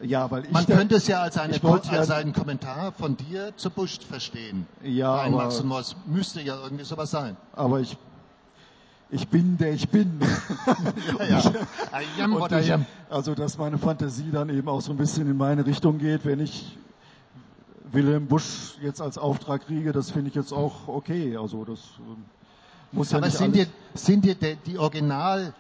Äh, ja, weil ich man könnte es ja als, eine, als ja, einen Kommentar von dir zu Bush verstehen. Ja, aber, Max und Moritz müsste ja irgendwie sowas sein. Aber ich ich bin der ich bin. [laughs] ja, ja. ich, also dass meine Fantasie dann eben auch so ein bisschen in meine Richtung geht, wenn ich Wilhelm Busch jetzt als Auftrag kriege, das finde ich jetzt auch okay. Also das äh, muss ja Aber nicht sind dir, sind dir die, die Original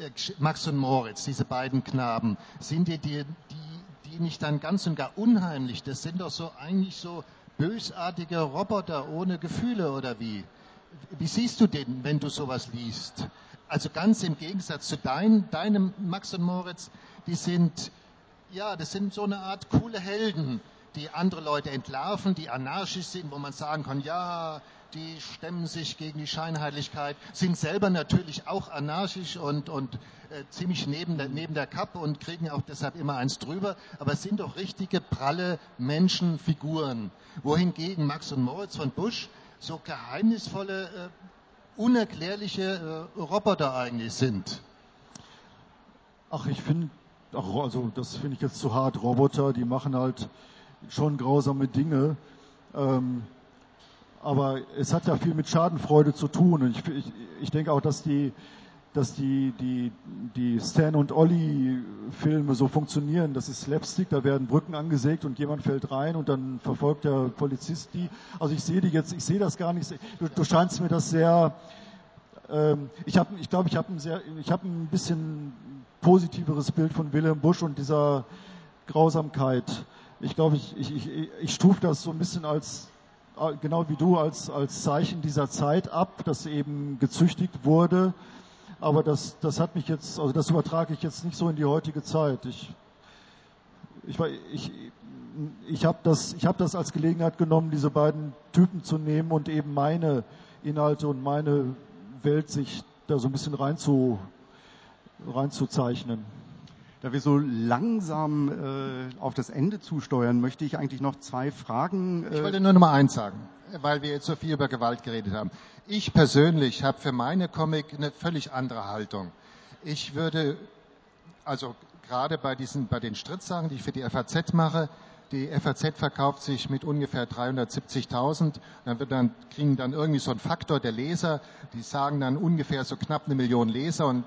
äh, Max und Moritz, diese beiden Knaben, sind dir die, die, die nicht dann ganz und gar unheimlich? Das sind doch so eigentlich so bösartige Roboter ohne Gefühle oder wie? Wie siehst du den, wenn du sowas liest? Also ganz im Gegensatz zu dein, deinem Max und Moritz, die sind, ja, das sind so eine Art coole Helden, die andere Leute entlarven, die anarchisch sind, wo man sagen kann, ja, die stemmen sich gegen die Scheinheiligkeit, sind selber natürlich auch anarchisch und, und äh, ziemlich neben der, neben der Kappe und kriegen auch deshalb immer eins drüber, aber es sind doch richtige pralle Menschenfiguren. Wohingegen Max und Moritz von Busch so geheimnisvolle, äh, unerklärliche äh, Roboter eigentlich sind. Ach, ich finde, also das finde ich jetzt zu hart. Roboter, die machen halt schon grausame Dinge. Ähm, aber es hat ja viel mit Schadenfreude zu tun. Und ich, ich, ich denke auch, dass die, dass die, die, die Stan und Olli Filme so funktionieren. Das ist Slapstick, da werden Brücken angesägt und jemand fällt rein und dann verfolgt der Polizist die. Also ich sehe die jetzt, ich sehe das gar nicht. Du, du scheinst mir das sehr, ähm, ich habe, ich glaube, ich habe ein sehr, ein bisschen positiveres Bild von Wilhelm Busch und dieser Grausamkeit ich glaube, ich, ich, ich, ich stufe das so ein bisschen als, äh, genau wie du, als, als Zeichen dieser Zeit ab, dass eben gezüchtigt wurde. Aber das, das hat mich jetzt, also das übertrage ich jetzt nicht so in die heutige Zeit. Ich, ich, ich, ich habe das, hab das als Gelegenheit genommen, diese beiden Typen zu nehmen und eben meine Inhalte und meine Weltsicht da so ein bisschen rein zu, reinzuzeichnen. Da wir so langsam äh, auf das Ende zusteuern, möchte ich eigentlich noch zwei Fragen. Äh ich wollte nur noch mal eins sagen, weil wir jetzt so viel über Gewalt geredet haben. Ich persönlich habe für meine Comic eine völlig andere Haltung. Ich würde, also gerade bei diesen, bei den Strittsachen, die ich für die FAZ mache, die FAZ verkauft sich mit ungefähr 370.000. Dann dann, kriegen dann irgendwie so ein Faktor der Leser. Die sagen dann ungefähr so knapp eine Million Leser und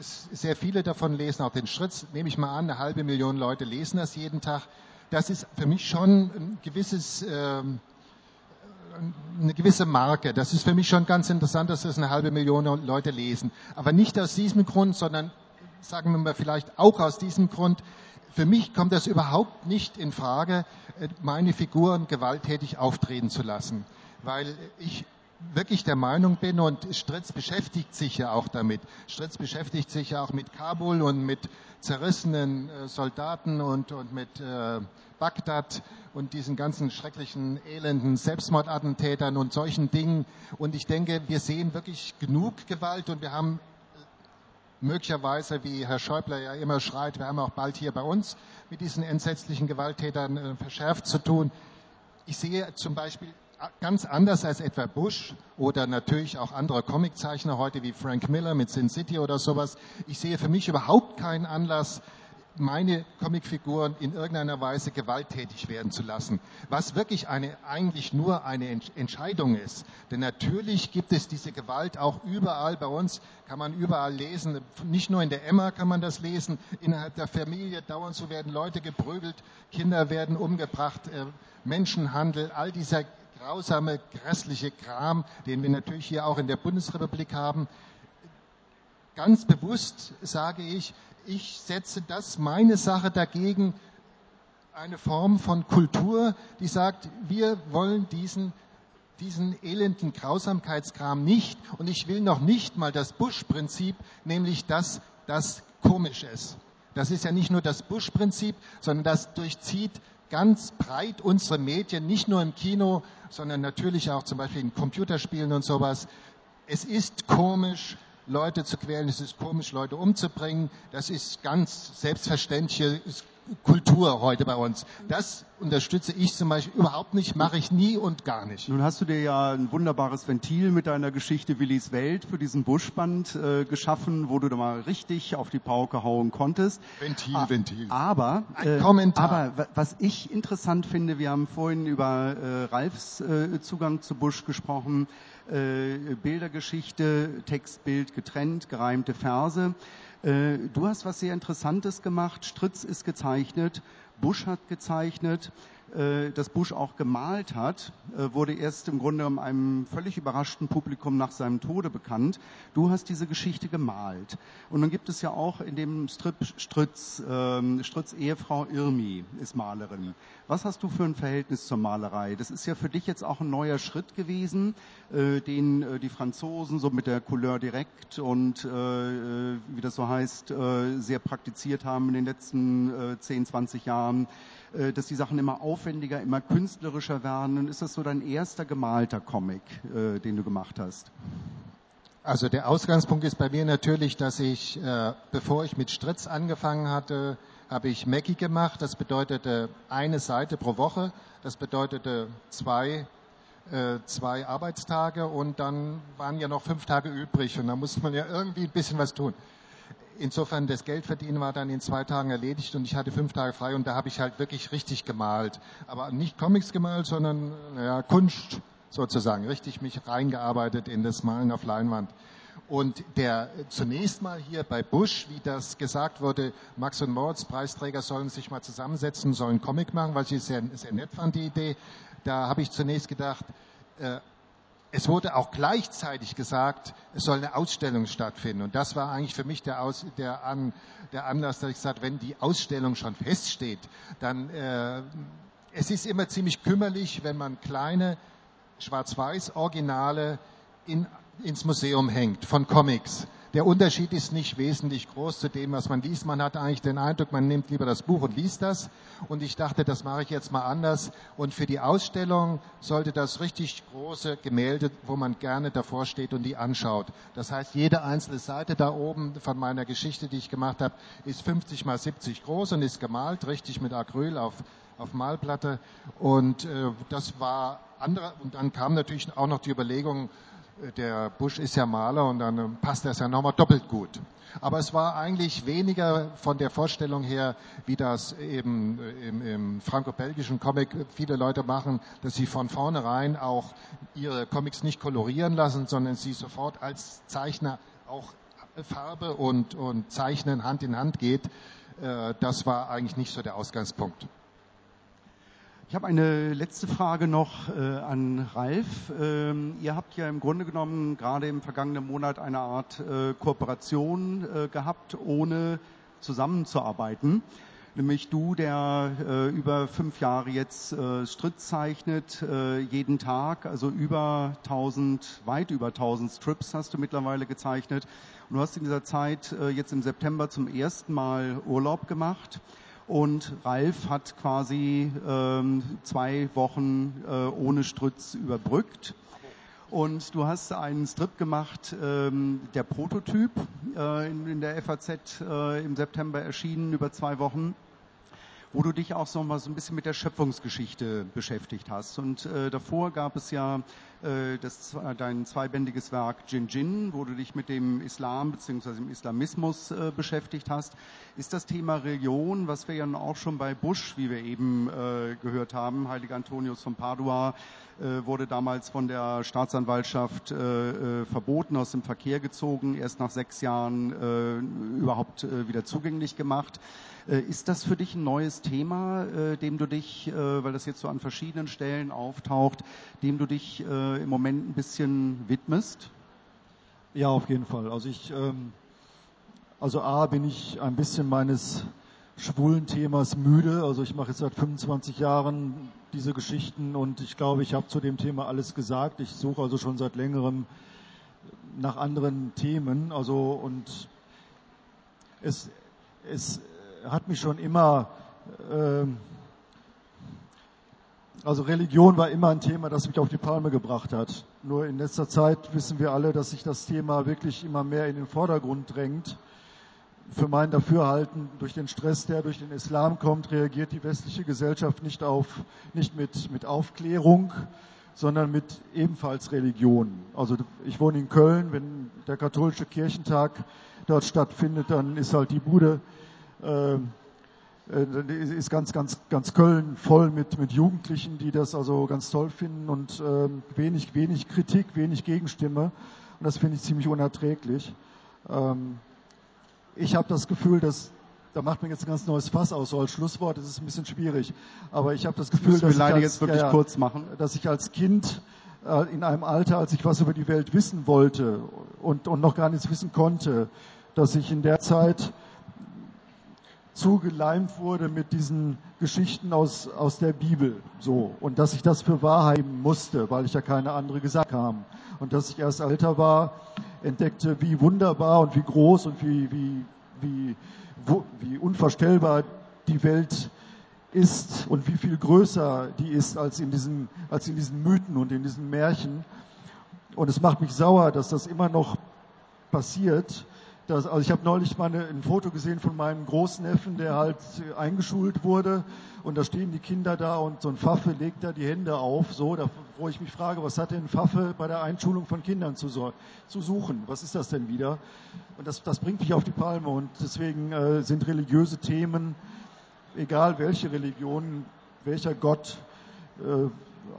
sehr viele davon lesen auch den Schritt, nehme ich mal an, eine halbe Million Leute lesen das jeden Tag. Das ist für mich schon ein gewisses, äh, eine gewisse Marke. Das ist für mich schon ganz interessant, dass das eine halbe Million Leute lesen. Aber nicht aus diesem Grund, sondern sagen wir mal vielleicht auch aus diesem Grund. Für mich kommt das überhaupt nicht in Frage, äh, meine Figuren gewalttätig auftreten zu lassen, weil ich wirklich der Meinung bin, und Stritz beschäftigt sich ja auch damit. Stritz beschäftigt sich ja auch mit Kabul und mit zerrissenen äh, Soldaten und, und mit äh, Bagdad und diesen ganzen schrecklichen, elenden Selbstmordattentätern und solchen Dingen. Und ich denke, wir sehen wirklich genug Gewalt und wir haben möglicherweise, wie Herr Schäuble ja immer schreit, wir haben auch bald hier bei uns mit diesen entsetzlichen Gewalttätern äh, verschärft zu tun. Ich sehe zum Beispiel ganz anders als etwa Bush oder natürlich auch andere Comiczeichner heute wie Frank Miller mit Sin City oder sowas. Ich sehe für mich überhaupt keinen Anlass, meine Comicfiguren in irgendeiner Weise gewalttätig werden zu lassen, was wirklich eine, eigentlich nur eine Entscheidung ist. Denn natürlich gibt es diese Gewalt auch überall bei uns, kann man überall lesen, nicht nur in der Emma kann man das lesen, innerhalb der Familie dauernd so werden Leute geprügelt, Kinder werden umgebracht, äh, Menschenhandel, all dieser grausame, grässliche Kram, den wir natürlich hier auch in der Bundesrepublik haben. Ganz bewusst sage ich, ich setze das, meine Sache dagegen, eine Form von Kultur, die sagt, wir wollen diesen, diesen elenden Grausamkeitskram nicht und ich will noch nicht mal das Bush-Prinzip, nämlich dass das Komisches. Das ist ja nicht nur das Bush-Prinzip, sondern das durchzieht ganz breit unsere Medien, nicht nur im Kino, sondern natürlich auch zum Beispiel in Computerspielen und sowas. Es ist komisch, Leute zu quälen, es ist komisch, Leute umzubringen. Das ist ganz selbstverständlich, Kultur heute bei uns. Das unterstütze ich zum Beispiel überhaupt nicht, mache ich nie und gar nicht. Nun hast du dir ja ein wunderbares Ventil mit deiner Geschichte Willis Welt für diesen Buschband äh, geschaffen, wo du da mal richtig auf die Pauke hauen konntest. Ventil, ah, Ventil. Aber, äh, aber was ich interessant finde, wir haben vorhin über äh, Ralfs äh, Zugang zu Busch gesprochen, äh, Bildergeschichte, Text, Bild getrennt, gereimte Verse. Äh, du hast was sehr Interessantes gemacht. Stritz ist gezeichnet, Busch hat gezeichnet. Äh, das Bush auch gemalt hat, äh, wurde erst im Grunde einem völlig überraschten Publikum nach seinem Tode bekannt. Du hast diese Geschichte gemalt. Und dann gibt es ja auch in dem Strip Stritz, ähm, Stritz Ehefrau Irmi ist Malerin. Was hast du für ein Verhältnis zur Malerei? Das ist ja für dich jetzt auch ein neuer Schritt gewesen, äh, den die Franzosen so mit der Couleur direct und wie das so heißt, sehr praktiziert haben in den letzten 10, 20 Jahren. Dass die Sachen immer aufwendiger, immer künstlerischer werden. Und ist das so dein erster gemalter Comic, äh, den du gemacht hast? Also der Ausgangspunkt ist bei mir natürlich, dass ich, äh, bevor ich mit Stritz angefangen hatte, habe ich Mackie gemacht. Das bedeutete eine Seite pro Woche. Das bedeutete zwei, äh, zwei Arbeitstage und dann waren ja noch fünf Tage übrig und da musste man ja irgendwie ein bisschen was tun insofern das Geldverdienen war dann in zwei Tagen erledigt und ich hatte fünf Tage frei und da habe ich halt wirklich richtig gemalt. Aber nicht Comics gemalt, sondern ja, Kunst sozusagen. Richtig mich reingearbeitet in das Malen auf Leinwand. Und der zunächst mal hier bei Bush, wie das gesagt wurde, Max und Moritz Preisträger sollen sich mal zusammensetzen, sollen Comic machen, weil ich sehr, sehr nett fand, die Idee. Da habe ich zunächst gedacht, äh, es wurde auch gleichzeitig gesagt, es soll eine Ausstellung stattfinden. Und das war eigentlich für mich der, Aus, der, An, der Anlass, dass ich gesagt wenn die Ausstellung schon feststeht, dann äh, es ist immer ziemlich kümmerlich, wenn man kleine Schwarz-Weiß-Originale in, ins Museum hängt von Comics. Der Unterschied ist nicht wesentlich groß zu dem, was man liest. Man hat eigentlich den Eindruck, man nimmt lieber das Buch und liest das. Und ich dachte, das mache ich jetzt mal anders. Und für die Ausstellung sollte das richtig große Gemälde, wo man gerne davor steht und die anschaut. Das heißt, jede einzelne Seite da oben von meiner Geschichte, die ich gemacht habe, ist 50 mal 70 groß und ist gemalt, richtig mit Acryl auf, auf Malplatte. Und äh, das war andere. Und dann kam natürlich auch noch die Überlegung, der Bush ist ja Maler und dann ähm, passt das ja nochmal doppelt gut. Aber es war eigentlich weniger von der Vorstellung her, wie das eben äh, im, im franco-belgischen Comic viele Leute machen, dass sie von vornherein auch ihre Comics nicht kolorieren lassen, sondern sie sofort als Zeichner auch Farbe und, und Zeichnen Hand in Hand geht. Äh, das war eigentlich nicht so der Ausgangspunkt. Ich habe eine letzte Frage noch äh, an Ralf. Ähm, ihr habt ja im Grunde genommen gerade im vergangenen Monat eine Art äh, Kooperation äh, gehabt, ohne zusammenzuarbeiten. Nämlich du, der äh, über fünf Jahre jetzt äh, Strips zeichnet, äh, jeden Tag, also über 1000, weit über 1000 Strips hast du mittlerweile gezeichnet. Und du hast in dieser Zeit jetzt im September zum ersten Mal Urlaub gemacht. Und Ralf hat quasi ähm, zwei Wochen äh, ohne Strütz überbrückt. Und du hast einen Strip gemacht, ähm, der Prototyp, äh, in, in, der FAZ äh, im September erschienen, über zwei Wochen wo du dich auch so mal so ein bisschen mit der Schöpfungsgeschichte beschäftigt hast. Und äh, davor gab es ja das, dein zweibändiges Werk Jin Jin, wo du dich mit dem Islam bzw. dem Islamismus äh, beschäftigt hast. Ist das Thema Religion, was wir ja auch schon bei Bush, wie wir eben äh, gehört haben, Heilig Antonius von Padua, äh, wurde damals von der Staatsanwaltschaft äh, äh, verboten, aus dem Verkehr gezogen, erst nach sechs Jahren äh, überhaupt äh, wieder zugänglich gemacht. Äh, ist das für dich ein neues Thema, äh, dem du dich, äh, weil das jetzt so an verschiedenen Stellen auftaucht, dem du dich im Moment ein bisschen widmest? Ja, auf jeden Fall. Also ich, ähm, also A bin ich ein bisschen meines schwulen Themas müde. Also ich mache jetzt seit 25 Jahren diese Geschichten und ich glaube, ich habe zu dem Thema alles gesagt. Ich suche also schon seit längerem nach anderen Themen. Also und es, es hat mich schon immer, äh, also Religion war immer ein Thema, das mich auf die Palme gebracht hat. Nur in letzter Zeit wissen wir alle, dass sich das Thema wirklich immer mehr in den Vordergrund drängt. Für mein Dafürhalten, durch den Stress, der durch den Islam kommt, reagiert die westliche Gesellschaft nicht auf, nicht mit, mit Aufklärung, sondern mit ebenfalls Religion. Also ich wohne in Köln, wenn der katholische Kirchentag dort stattfindet, dann ist halt die Bude äh, ist ganz, ganz, ganz Köln voll mit, mit Jugendlichen, die das also ganz toll finden und äh, wenig, wenig Kritik, wenig Gegenstimme. Und das finde ich ziemlich unerträglich. Ähm, ich habe das Gefühl, dass da macht man jetzt ein ganz neues Fass aus, so als Schlusswort, das ist ein bisschen schwierig. Aber ich habe das Gefühl, dass, ich als, jetzt wirklich ja, kurz machen. dass ich als Kind äh, in einem Alter, als ich was über die Welt wissen wollte und, und noch gar nichts wissen konnte, dass ich in der Zeit zugeleimt wurde mit diesen Geschichten aus, aus der Bibel, so. Und dass ich das für Wahrheit musste, weil ich ja keine andere gesagt kam. Und dass ich erst älter war, entdeckte, wie wunderbar und wie groß und wie, wie, wie, wo, wie unvorstellbar die Welt ist und wie viel größer die ist als in diesen, als in diesen Mythen und in diesen Märchen. Und es macht mich sauer, dass das immer noch passiert das, also ich habe neulich mal ein Foto gesehen von meinem Großneffen, der halt eingeschult wurde und da stehen die Kinder da und so ein Pfaffe legt da die Hände auf, so, da, wo ich mich frage, was hat denn ein Pfaffe bei der Einschulung von Kindern zu, zu suchen? Was ist das denn wieder? Und das, das bringt mich auf die Palme und deswegen äh, sind religiöse Themen, egal welche Religion, welcher Gott, äh,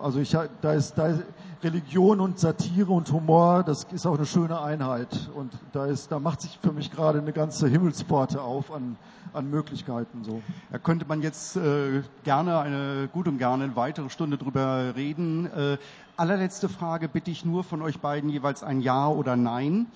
also ich, da ist, da ist Religion und Satire und Humor, das ist auch eine schöne Einheit. Und da ist, da macht sich für mich gerade eine ganze Himmelspforte auf an, an Möglichkeiten, so. Da könnte man jetzt äh, gerne eine, gut und gerne eine weitere Stunde drüber reden. Äh, allerletzte Frage bitte ich nur von euch beiden jeweils ein Ja oder Nein.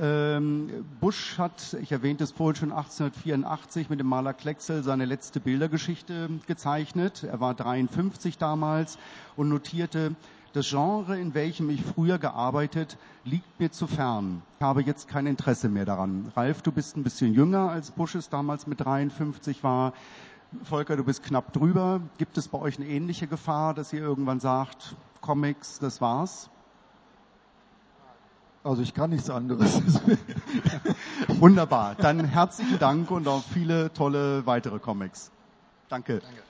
Ähm, Bush hat, ich erwähnte es vorhin schon 1884 mit dem Maler Klecksel seine letzte Bildergeschichte gezeichnet. Er war 53 damals und notierte, das Genre, in welchem ich früher gearbeitet, liegt mir zu fern. Ich habe jetzt kein Interesse mehr daran. Ralf, du bist ein bisschen jünger als Bush es damals mit 53 war. Volker, du bist knapp drüber. Gibt es bei euch eine ähnliche Gefahr, dass ihr irgendwann sagt, Comics, das war's? Also ich kann nichts anderes. [laughs] Wunderbar. Dann herzlichen Dank und auf viele tolle weitere Comics. Danke. Danke.